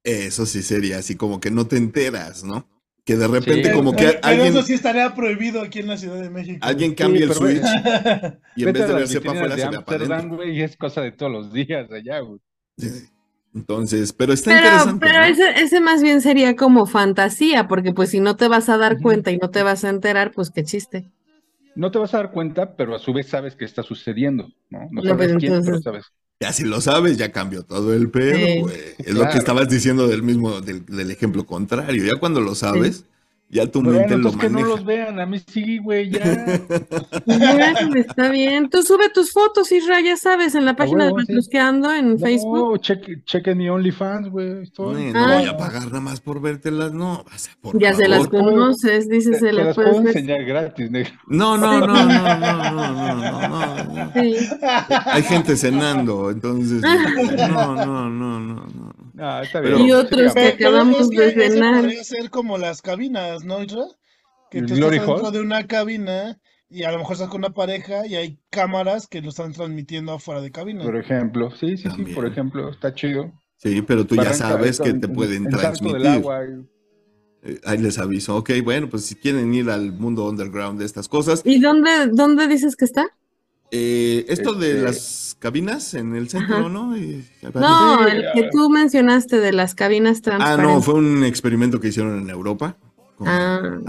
Eso sí sería así como que no te enteras, ¿no? Que de repente como que alguien... eso sí estaría prohibido aquí en la Ciudad de México. Alguien cambia el switch y en vez de verse para afuera se ve para güey, y es cosa de todos los días allá, güey. Entonces, pero está interesante. Pero ese, ese, más bien sería como fantasía, porque pues si no te vas a dar cuenta y no te vas a enterar, pues qué chiste. No te vas a dar cuenta, pero a su vez sabes que está sucediendo, ¿no? No sabes quién, pero sabes. Ya si lo sabes, ya cambió todo el pedo, güey. Es lo que estabas diciendo del mismo, del, ejemplo contrario. Ya cuando lo sabes, ya tú bueno, mente lo que no los vean, a mí sí, güey, ya. está bien. Tú sube tus fotos, Isra, ya sabes, en la página de los sí. en no, Facebook. Cheque, cheque mi OnlyFans, güey. No, ah. voy a pagar nada más por vértelas, no. O sea, por ya se las conoces, dices, se, se las, puedo gratis. No, no, no, no, no, no, no, no. no. Hay gente cenando, entonces. No, no, no, no, no. Ah, está bien. y otros que acabamos de cenar. Podría ser como las cabinas ¿no, Que tú estás dentro de una cabina y a lo mejor estás con una pareja y hay cámaras que lo están transmitiendo afuera de cabina. Por ejemplo, sí, sí, sí, por ejemplo, está chido. Sí, pero tú ya sabes que te pueden transmitir. Eh, ahí les aviso, ok, bueno, pues si quieren ir al mundo underground de estas cosas. ¿Y dónde, dónde dices que está? Eh, esto de este las cabinas en el centro, ¿no? no, el que tú mencionaste de las cabinas transparentes. Ah, no, fue un experimento que hicieron en Europa Ah.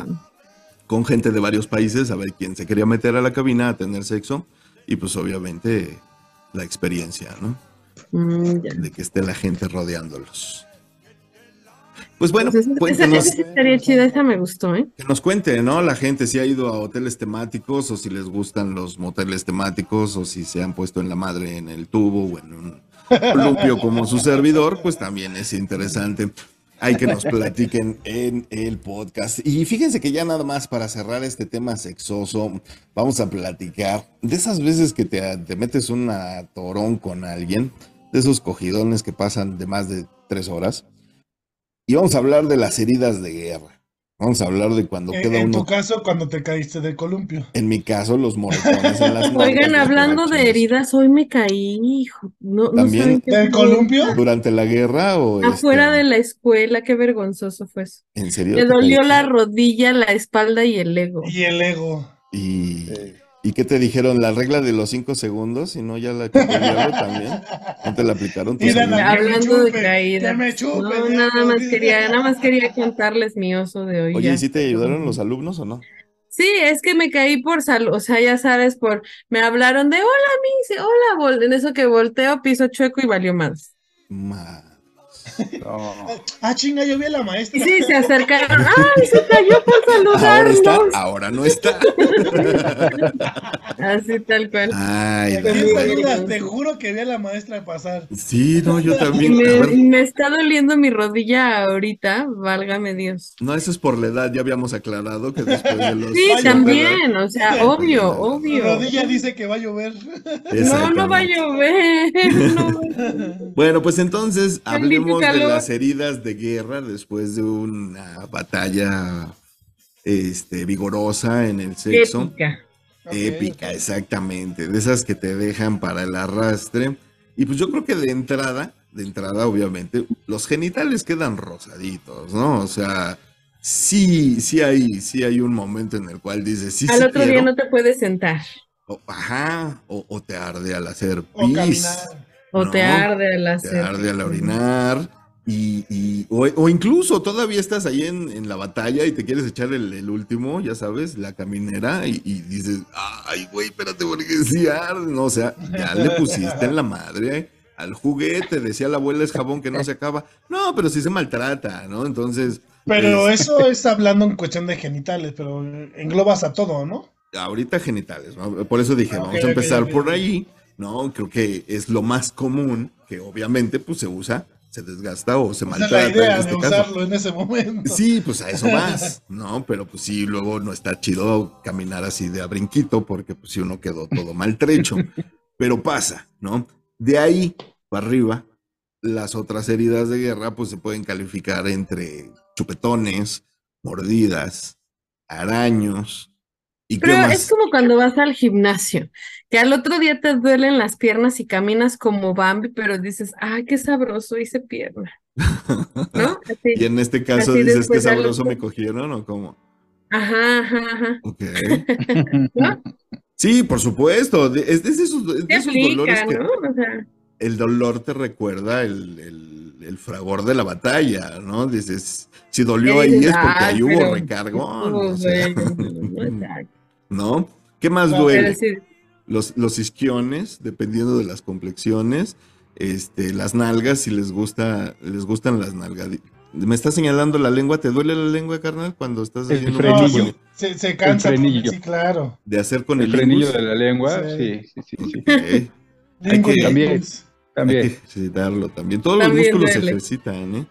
con, gente de varios países a ver quién se quería meter a la cabina a tener sexo y pues obviamente la experiencia, ¿no? Mm, de que esté la gente rodeándolos. Pues bueno, pues estaría chida, esa me gustó, ¿eh? Que nos cuente, ¿no? La gente si ha ido a hoteles temáticos o si les gustan los moteles temáticos o si se han puesto en la madre en el tubo o en un columpio como su servidor, pues también es interesante hay que nos platiquen en el podcast. Y fíjense que ya nada más para cerrar este tema sexoso, vamos a platicar de esas veces que te, te metes un torón con alguien, de esos cogidones que pasan de más de tres horas. Y vamos a hablar de las heridas de guerra. Vamos a hablar de cuando queda uno. En tu caso, cuando te caíste de columpio. En mi caso, los moretones en las Oigan, hablando de heridas, hoy me caí, hijo. No, ¿También? ¿De columpio? ¿Durante la guerra o Afuera este? de la escuela, qué vergonzoso fue eso. ¿En serio? Me dolió la rodilla, la espalda y el ego. Y el ego. Y... ¿Y qué te dijeron? ¿La regla de los cinco segundos? Y no ya la también. ¿No te la aplicaron? Hablando de caída. no, nada más quería, nada más quería contarles mi oso de hoy. Oye, ¿y si te ayudaron los alumnos o no? Sí, es que me caí por salud, o sea, ya sabes, por me hablaron de hola, Miss, hola, en eso que volteo, piso chueco y valió más. Ah, chinga, yo vi a la maestra. Sí, se acercaron. ¡Ay, se cayó por saludarnos! Ahora está, ahora no está. Así tal cual. Ay, te juro que vi a la maestra pasar. Sí, no, yo también. Me, está doliendo mi rodilla ahorita, válgame Dios. No, eso es por la edad, ya habíamos aclarado que después de los. Sí, también, o sea, obvio, obvio. Mi rodilla dice que va a llover. No, no va a llover. Bueno, pues entonces hablemos de las heridas de guerra después de una batalla este, vigorosa en el sexo. Épica. Épica, exactamente. De esas que te dejan para el arrastre. Y pues yo creo que de entrada, de entrada, obviamente, los genitales quedan rosaditos, ¿no? O sea, sí, sí hay, sí hay un momento en el cual dices, sí, Al otro día no te puedes sentar. ajá, o, te arde al hacer pis. O, te arde al hacer. Te arde al orinar. Y, o, incluso todavía estás ahí en, la batalla y te quieres echar el, último, ya sabes, la caminera, y, dices, ay, güey, espérate, porque sí arde. No, o sea, ya le pusiste en la madre al juguete, decía la abuela, es jabón que no se acaba. No, pero sí se maltrata, ¿no? Entonces. Pero eso es hablando en cuestión de genitales, pero englobas a todo, ¿no? Ahorita genitales, ¿no? Por eso dije, vamos a empezar por ahí, ¿no? Creo que es lo más común, que obviamente pues se usa, se desgasta o se maltrata. La idea este de usarlo en ese momento. Sí, pues a eso vas, ¿no? Pero pues sí, luego no está chido caminar así de a brinquito, porque pues si uno quedó todo maltrecho. Pero pasa, ¿no? De ahí para arriba, las otras heridas de guerra pues se pueden calificar entre chupetones, mordidas, araños. ¿Y Pero es como cuando vas al gimnasio, que al otro día te duelen las piernas y caminas como Bambi, pero dices, ay, qué sabroso hice pierna. ¿No? y en este caso dices, qué sabroso me cogieron o cómo. Ajá, ajá, ajá. Ok. Sí, por supuesto. Es de esos, dolores que el dolor te recuerda el, fragor de la batalla, ¿no? Dices, si dolió ahí es porque ahí hubo recargón. ¿No? ¿Qué más duele? Los, los isquiones, dependiendo de las complexiones, este, las nalgas, si les gusta, les gustan las nalgas. Me está señalando la lengua, ¿te duele la lengua, carnal, cuando estás el haciendo frenillo. se, se, cansa, sí, claro. De hacer con el, el frenillo de la lengua, sí, sí, sí. sí. Hay que, también, también. Hay que ejercitarlo también. Todos los músculos se ejercitan, ¿eh?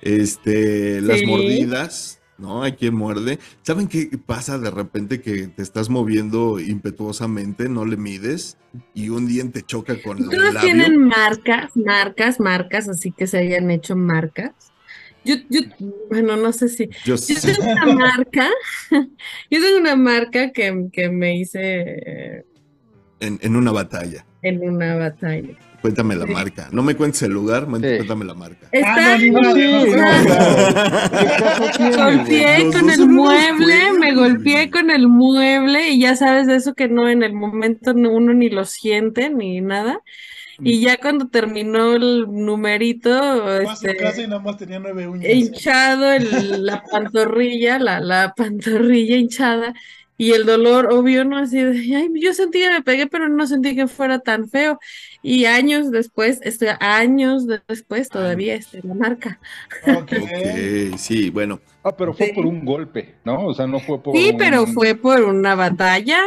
Este, las mordidas, ¿no? Hay quien muerde. ¿Saben qué pasa de repente que te estás moviendo impetuosamente, no le mides y un diente choca con el Todos tienen marcas, marcas, marcas, así que se hayan hecho marcas. Yo, yo, bueno, no sé si. Yo, tengo una marca, yo tengo una marca que, que me hice. En, en, una batalla. En una batalla. Cuéntame la marca. No me cuentes el lugar, cuéntame la marca. Está Golpeé con el mueble, me golpeé con el mueble y ya sabes de eso que no en el momento uno ni lo siente ni nada. Y ya cuando terminó el numerito, este, hinchado el, la pantorrilla, la, la pantorrilla hinchada, y el dolor, obvio, no así de, ay, yo sentí que me pegué, pero no sentí que fuera tan feo. Y años después, estoy años después, todavía está en la marca. Ok, sí, bueno. Ah, pero fue por un golpe, ¿no? O sea, no fue por. Sí, pero fue por una batalla.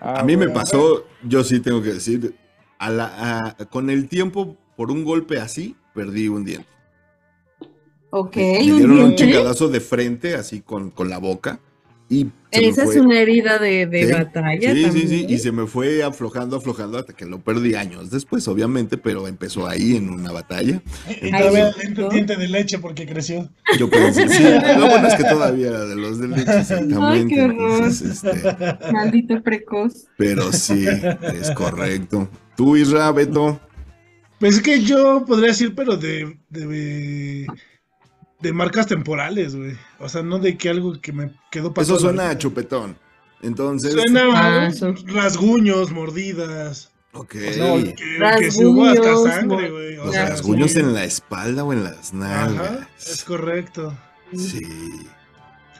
Ah, a mí me pasó, yo sí tengo que decir, con el tiempo, por un golpe así, perdí un diente. Ok. Me, dieron un, chingadazo de frente, así con, con la boca. Y Esa es una herida de, batalla. Sí, sí, sí. Y se me fue aflojando, aflojando hasta que lo perdí años después, obviamente, pero empezó ahí en una batalla. Todavía un diente de leche porque creció. Yo pensé, sí. Lo bueno es que todavía era de los de leche, exactamente. Ay, este, Maldito precoz. Pero sí, es correcto. Tú, Isra, Beto. Pues es que yo podría decir, pero de, de, de marcas temporales, güey. O sea, no de que algo que me quedó pasando. Eso suena a chupetón. Entonces. Suena ah, rasguños, mordidas. Ok. que, se hubo hasta sangre, güey. O sea, rasguños en la espalda o en las nalgas. Ajá, es correcto. Sí.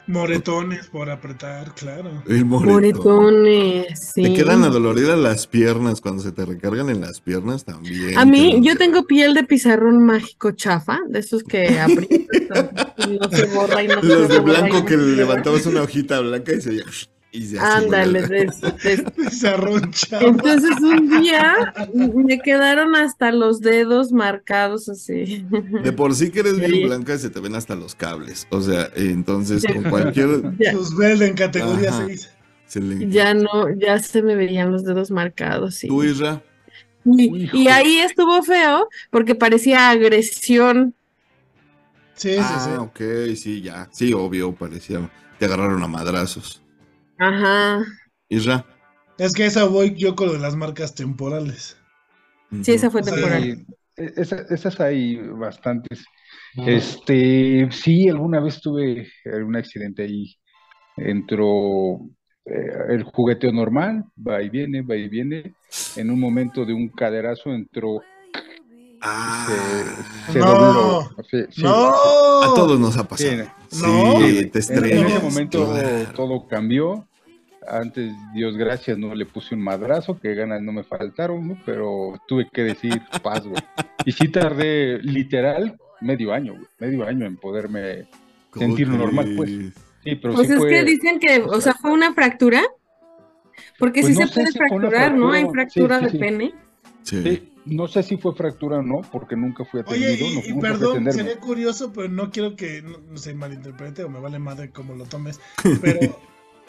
Moretones por apretar, claro. Moretones, sí. Te quedan adoloridas las piernas cuando se te recargan en las piernas también. A mí, yo tengo piel de pizarrón mágico chafa, de esos que aprietas y no se borra y no Los de blanco que levantabas una hojita blanca y se Ándale, de, Desarroncha. Entonces un día me quedaron hasta los dedos marcados así. De por sí que eres bien blanca se te ven hasta los cables. O sea, entonces con cualquier. Los ves en categoría 6. Ya no, ya se me veían los dedos marcados. Sí. ¿Tú, Isra? Y, ahí estuvo feo porque parecía agresión. Sí, sí, sí. Ah, ok, sí, ya. Sí, obvio, parecía. Te agarraron a madrazos. Ajá. Isra. Es que esa voy yo con lo de las marcas temporales. Sí, esa fue temporal. E, esas hay bastantes. Este, sí, alguna vez tuve un accidente ahí. Entró eh, el jugueteo normal, va y viene, va y viene. En un momento de un caderazo entró Ah, se, dobló. A todos nos ha pasado. Sí, te En ese momento todo cambió. Antes, Dios gracias, no le puse un madrazo, que ganas no me faltaron, pero tuve que decir paz, güey. Y sí tardé literal medio año, medio año en poderme sentir normal, pues. Sí, pero pues es que dicen que, o sea, fue una fractura. Porque pues sí se puede fracturar, ¿no? Hay fractura de pene. Sí. No sé si fue fractura o no, porque nunca fui atendido. Oye, y, perdón, sería curioso, pero no quiero que no, se malinterprete o me vale madre cómo lo tomes. Pero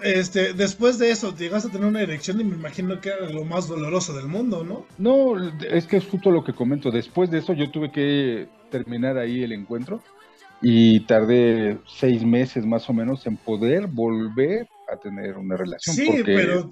este, después de eso, llegaste a tener una erección y me imagino que era lo más doloroso del mundo, ¿no? No, es que es justo lo que comento. Después de eso, yo tuve que terminar ahí el encuentro y tardé seis meses más o menos en poder volver a tener una relación. Sí, pero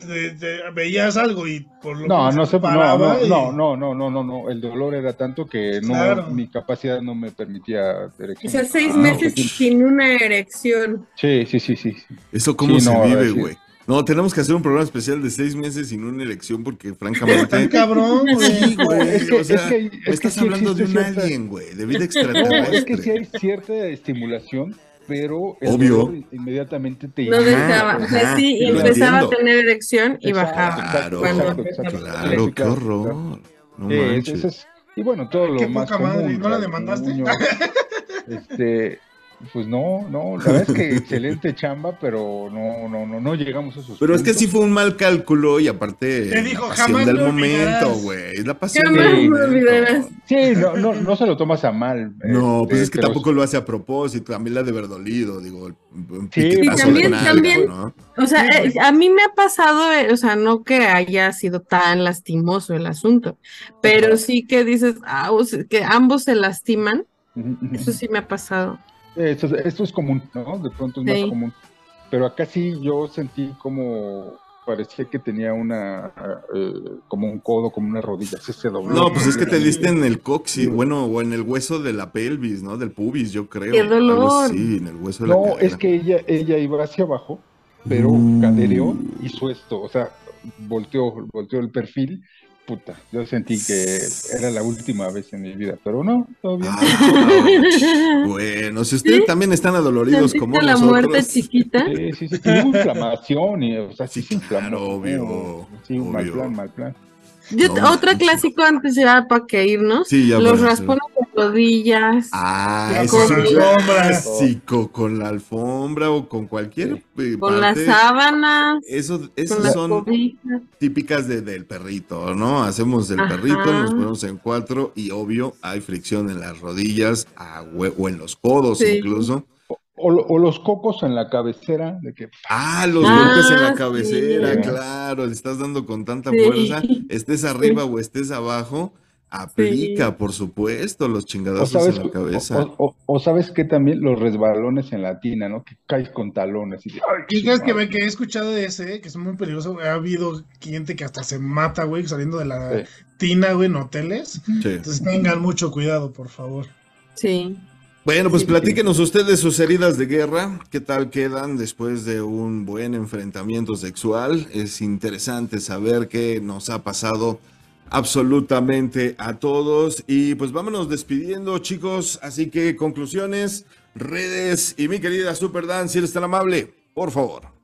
veías algo y por lo no, no, se, no, no, no, no, no, no, no, el dolor era tanto que no, mi capacidad no me permitía erección. O sea, seis ah, meses sin una erección. Sí, sí, sí, sí. ¿Eso cómo se vive, güey? No, tenemos que hacer un programa especial de seis meses sin una elección porque francamente... Tan cabrón, güey. güey. Es que, o sea, es me estás hablando de un alien, güey, de vida extraterrestre. es que sí hay cierta estimulación pero Obvio. inmediatamente te No dejaba, o sea, sí, y empezaba a tener erección y bajaba. Claro, claro, qué horror. No manches. y bueno, todo lo más poca madre, ¿no la demandaste? este, pues no, no, la verdad es que excelente chamba, pero no, no, no, no llegamos a esos. Pero es que sí fue un mal cálculo y aparte Te dijo, la pasión del momento, güey. Es la pasión jamás del momento. Sí, no, no, no se lo tomas a mal. No, pues es que tampoco lo hace a propósito, también la de haber dolido, digo. Sí, también, también, o sea, eh, a mí me ha pasado, eh, o sea, no que haya sido tan lastimoso el asunto, pero sí que dices, ah, que ambos se lastiman, eso sí me ha pasado. Esto, esto, es común, ¿no? De pronto es más común. Pero acá sí yo sentí como parecía que tenía una eh, como un codo, como una rodilla, se dobló. No, pues es que te diste en el coxis, bueno, o en el hueso de la pelvis, ¿no? Del pubis, yo creo. ¡Qué dolor! Sí, en el hueso de no, la No, es que ella, ella iba hacia abajo, pero uh. cadereó, hizo esto, o sea, volteó, volteó el perfil puta, yo sentí que era la última vez en mi vida, pero no, todo bien. Ah, bueno, si ustedes también están adoloridos como la muerte chiquita? Sí, sí, sí, tuvo inflamación, y, o sea, sí, sí claro, obvio, Sí, un mal plan, mal plan. Yo, otro clásico antes ya para que irnos. Sí, ya los raspones de rodillas. Ah, eso es un clásico con la alfombra o con cualquier. Eh, con las sábanas. Eso, esas son típicas de, del perrito, ¿no? Hacemos el perrito, nos ponemos en cuatro y obvio hay fricción en las rodillas o en los codos incluso. O, los cocos en la cabecera, de que... Ah, los golpes en la ah, cabecera, claro, le estás dando con tanta fuerza, estés arriba o estés abajo, aplica, por supuesto, los chingadazos en la cabeza. O, sabes que también los resbalones en la tina, ¿no? Que caes con talones. Y, ¿Y crees que, que he escuchado de ese, que es muy peligroso? Ha habido gente que hasta se mata, güey, saliendo de la tina, güey, en hoteles. Entonces tengan mucho cuidado, por favor. Sí. Bueno, pues platíquenos ustedes sus heridas de guerra, qué tal quedan después de un buen enfrentamiento sexual. Es interesante saber qué nos ha pasado absolutamente a todos. Y pues vámonos despidiendo, chicos. Así que conclusiones, redes y mi querida Super Dan, si eres tan amable, por favor.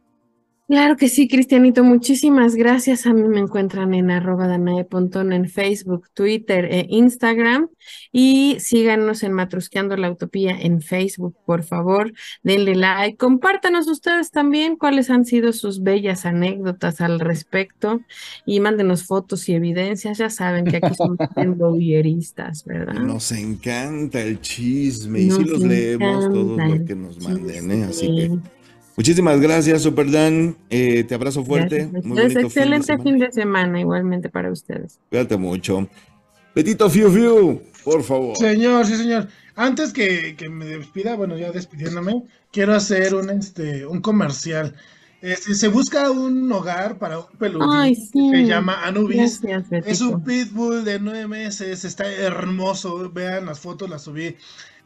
Claro que sí, Cristianito, muchísimas gracias. A mí me encuentran en arroba danae.on en Facebook, Twitter e Instagram. Y síganos en Matrusqueando la Utopía en Facebook, por favor. Denle like. Compártanos ustedes también cuáles han sido sus bellas anécdotas al respecto. Y mándenos fotos y evidencias. Ya saben que aquí somos voyeristas, ¿verdad? Nos encanta el chisme y si los leemos todos lo que nos manden, ¿eh? Así que Muchísimas gracias, Super Dan. Eh, te abrazo fuerte. Muy excelente fin de, semana, igualmente para ustedes. Cuídate mucho. Petito Fiu Fiu, por favor. Señor, sí, señor. Antes que, me despida, bueno, ya despidiéndome, quiero hacer un, este, un comercial. Este, se busca un hogar para un peludo que se llama Anubis. es un pitbull de nueve meses, está hermoso. Vean las fotos, las subí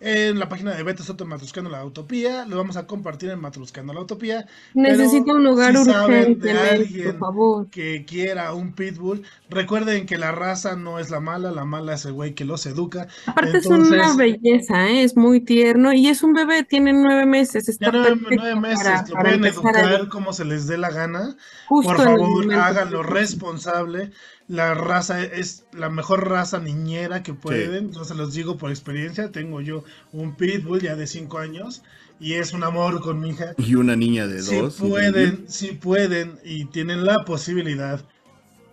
en la página de Beto Soto Matruscando la Utopía. Lo vamos a compartir en Matruscando la Utopía. Necesito un lugar urgente, alguien por favor. que quiera un pitbull. Recuerden que la raza no es la mala, la mala es el güey que los educa. Aparte es una belleza, ¿eh? es muy tierno y es un bebé, tiene nueve meses. Está nueve, nueve meses, lo pueden educar como se les dé la gana. por favor, háganlo responsable la raza es la mejor raza niñera que pueden. Yo se los digo por experiencia. Tengo yo un pitbull ya de 5 años y es un amor con mi hija. Y una niña de dos. Si pueden, si pueden y tienen la posibilidad,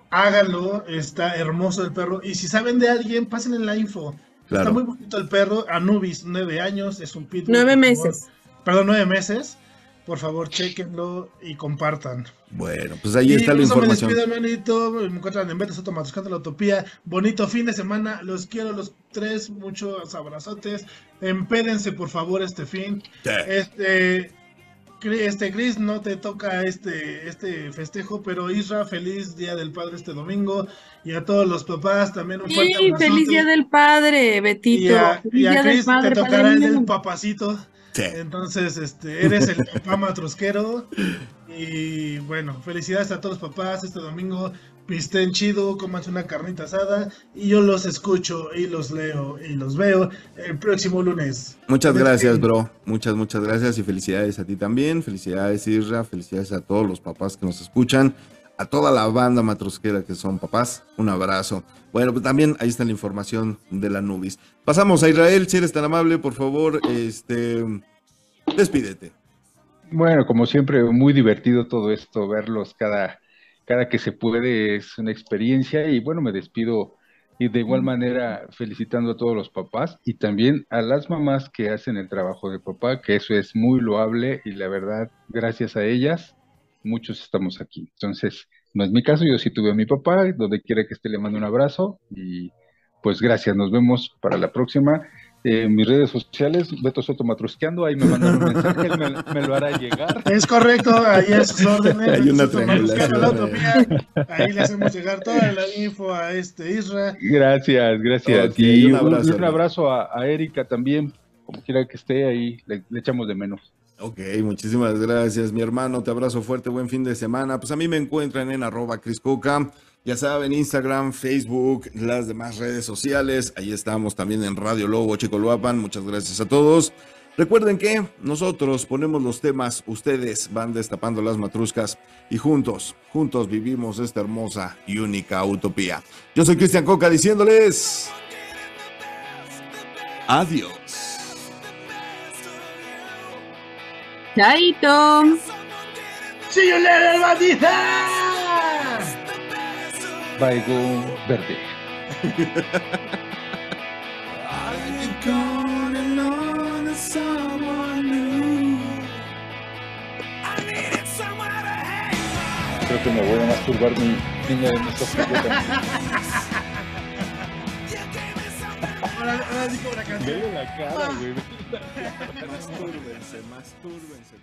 háganlo. Está hermoso el perro. Y si saben de alguien, pasen la info. Está muy bonito el perro. Anubis, 9 años, es un pitbull. 9 meses. Perdón, 9 meses por favor, chequenlo y compartan. Bueno, pues ahí está la información. Me despido, manito. Me encuentran en Beto Soto Matuscando la Utopía. Bonito fin de semana. Los quiero los tres. Muchos abrazotes. Empédense, por favor, este fin. Este. Este Chris, no te toca este, este festejo, pero Isra, feliz Día del Padre este domingo y a todos los papás también un fuerte sí, feliz Día del Padre, Betito. Y a, Chris te tocará el papacito. Entonces, este, eres el papá matrosquero. Y bueno, felicidades a todos los papás este domingo. Pisten chido, cómanse una carnita asada. Y yo los escucho y los leo y los veo el próximo lunes. Muchas gracias, bro. Muchas, muchas gracias. Y felicidades a ti también. Felicidades, Isra. Felicidades a todos los papás que nos escuchan. A toda la banda matrosquera que son papás. Un abrazo. Bueno, pues también ahí está la información de la Nubis. Pasamos a Israel, si eres tan amable, por favor, este, despídete. Bueno, como siempre, muy divertido todo esto, verlos cada, cada que se puede, es una experiencia y bueno, me despido y de igual manera felicitando a todos los papás y también a las mamás que hacen el trabajo de papá, que eso es muy loable y la verdad, gracias a ellas, muchos estamos aquí. Entonces, no es mi caso, yo sí tuve a mi papá, donde quiera que esté le mando un abrazo y pues gracias, nos vemos para la próxima. En mis redes sociales, Beto Soto Matrusqueando, ahí me mandan un mensaje, él me, lo hará llegar. Es correcto, ahí es sus órdenes. Hay una triangulación. Ahí le hacemos llegar toda la info a este Isra. Gracias, gracias. y un abrazo, un, abrazo a, Erika también, como quiera que esté ahí, le echamos de menos. Ok, muchísimas gracias, mi hermano. Te abrazo fuerte, buen fin de semana. Pues a mí me encuentran en arroba criscoca. Ya saben, Instagram, Facebook, las demás redes sociales. Ahí estamos también en Radio Lobo Chicoloapan. Muchas gracias a todos. Recuerden que nosotros ponemos los temas, ustedes van destapando las matruscas y juntos, juntos vivimos esta hermosa y única utopía. Yo soy Cristian Coca diciéndoles adiós. Chaito. See you later, bandita. Baigo verde. Creo que me voy a masturbar mi niña de nuestro Ahora, ahora digo la canción. Vele la cara, güey. mastúrbense, mastúrbense